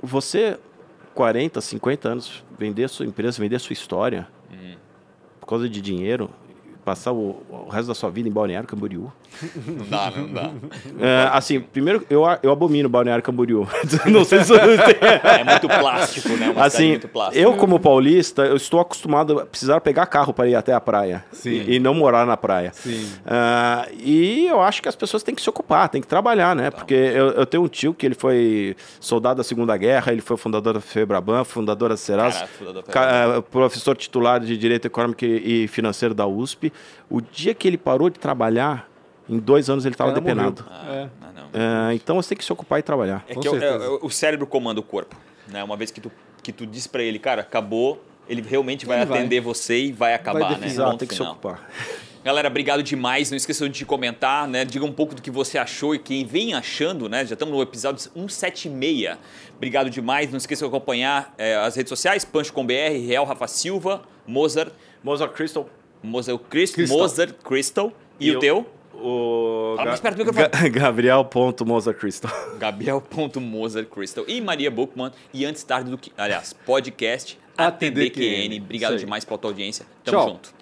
você, 40, 50 anos, vender sua empresa, vender sua história, uhum. por causa de dinheiro, passar o, o, resto da sua vida em Balneário Camboriú. Não dá, não dá. É, assim, primeiro, eu, eu abomino Balneário Camboriú. não sei se É muito plástico, né? Uma assim, muito plástica. Eu, como paulista, eu estou acostumado a precisar pegar carro para ir até a praia. E, e, não morar na praia. Uh, e eu acho que as pessoas têm que se ocupar, têm que trabalhar, né? Porque eu, eu tenho um tio que ele foi soldado da Segunda Guerra, ele foi fundador da Febraban, fundador da Serasa, Caraca, professor titular de Direito Econômico e Financeiro da USP. O dia que ele parou de trabalhar, em dois anos ele estava depenado. Ah, é. não, é, então você tem que se ocupar e trabalhar. É que é, é, o cérebro comanda o corpo. Né? Uma vez que tu, que tu diz para ele, cara, acabou, ele realmente vai ele atender vai. você e vai acabar, vai né? Exato, tem que se ocupar. Galera, obrigado demais. Não esqueçam de comentar, né? Diga um pouco do que você achou e quem vem achando, né? Já estamos no episódio 176. Obrigado demais. Não esqueçam de acompanhar é, as redes sociais, Punch com BR, Real Rafa Silva, Mozart. Mozart Crystal. Mozart Crystal. Mozart Crystal. E, e o teu? O Fala mais perto do microfone. Gabriel.mozartcrystal. Gabriel.mozartcrystal. E Maria Bookman. E antes tarde do que. Aliás, podcast ATDQN. Obrigado demais pela tua audiência. Tamo Tchau. junto.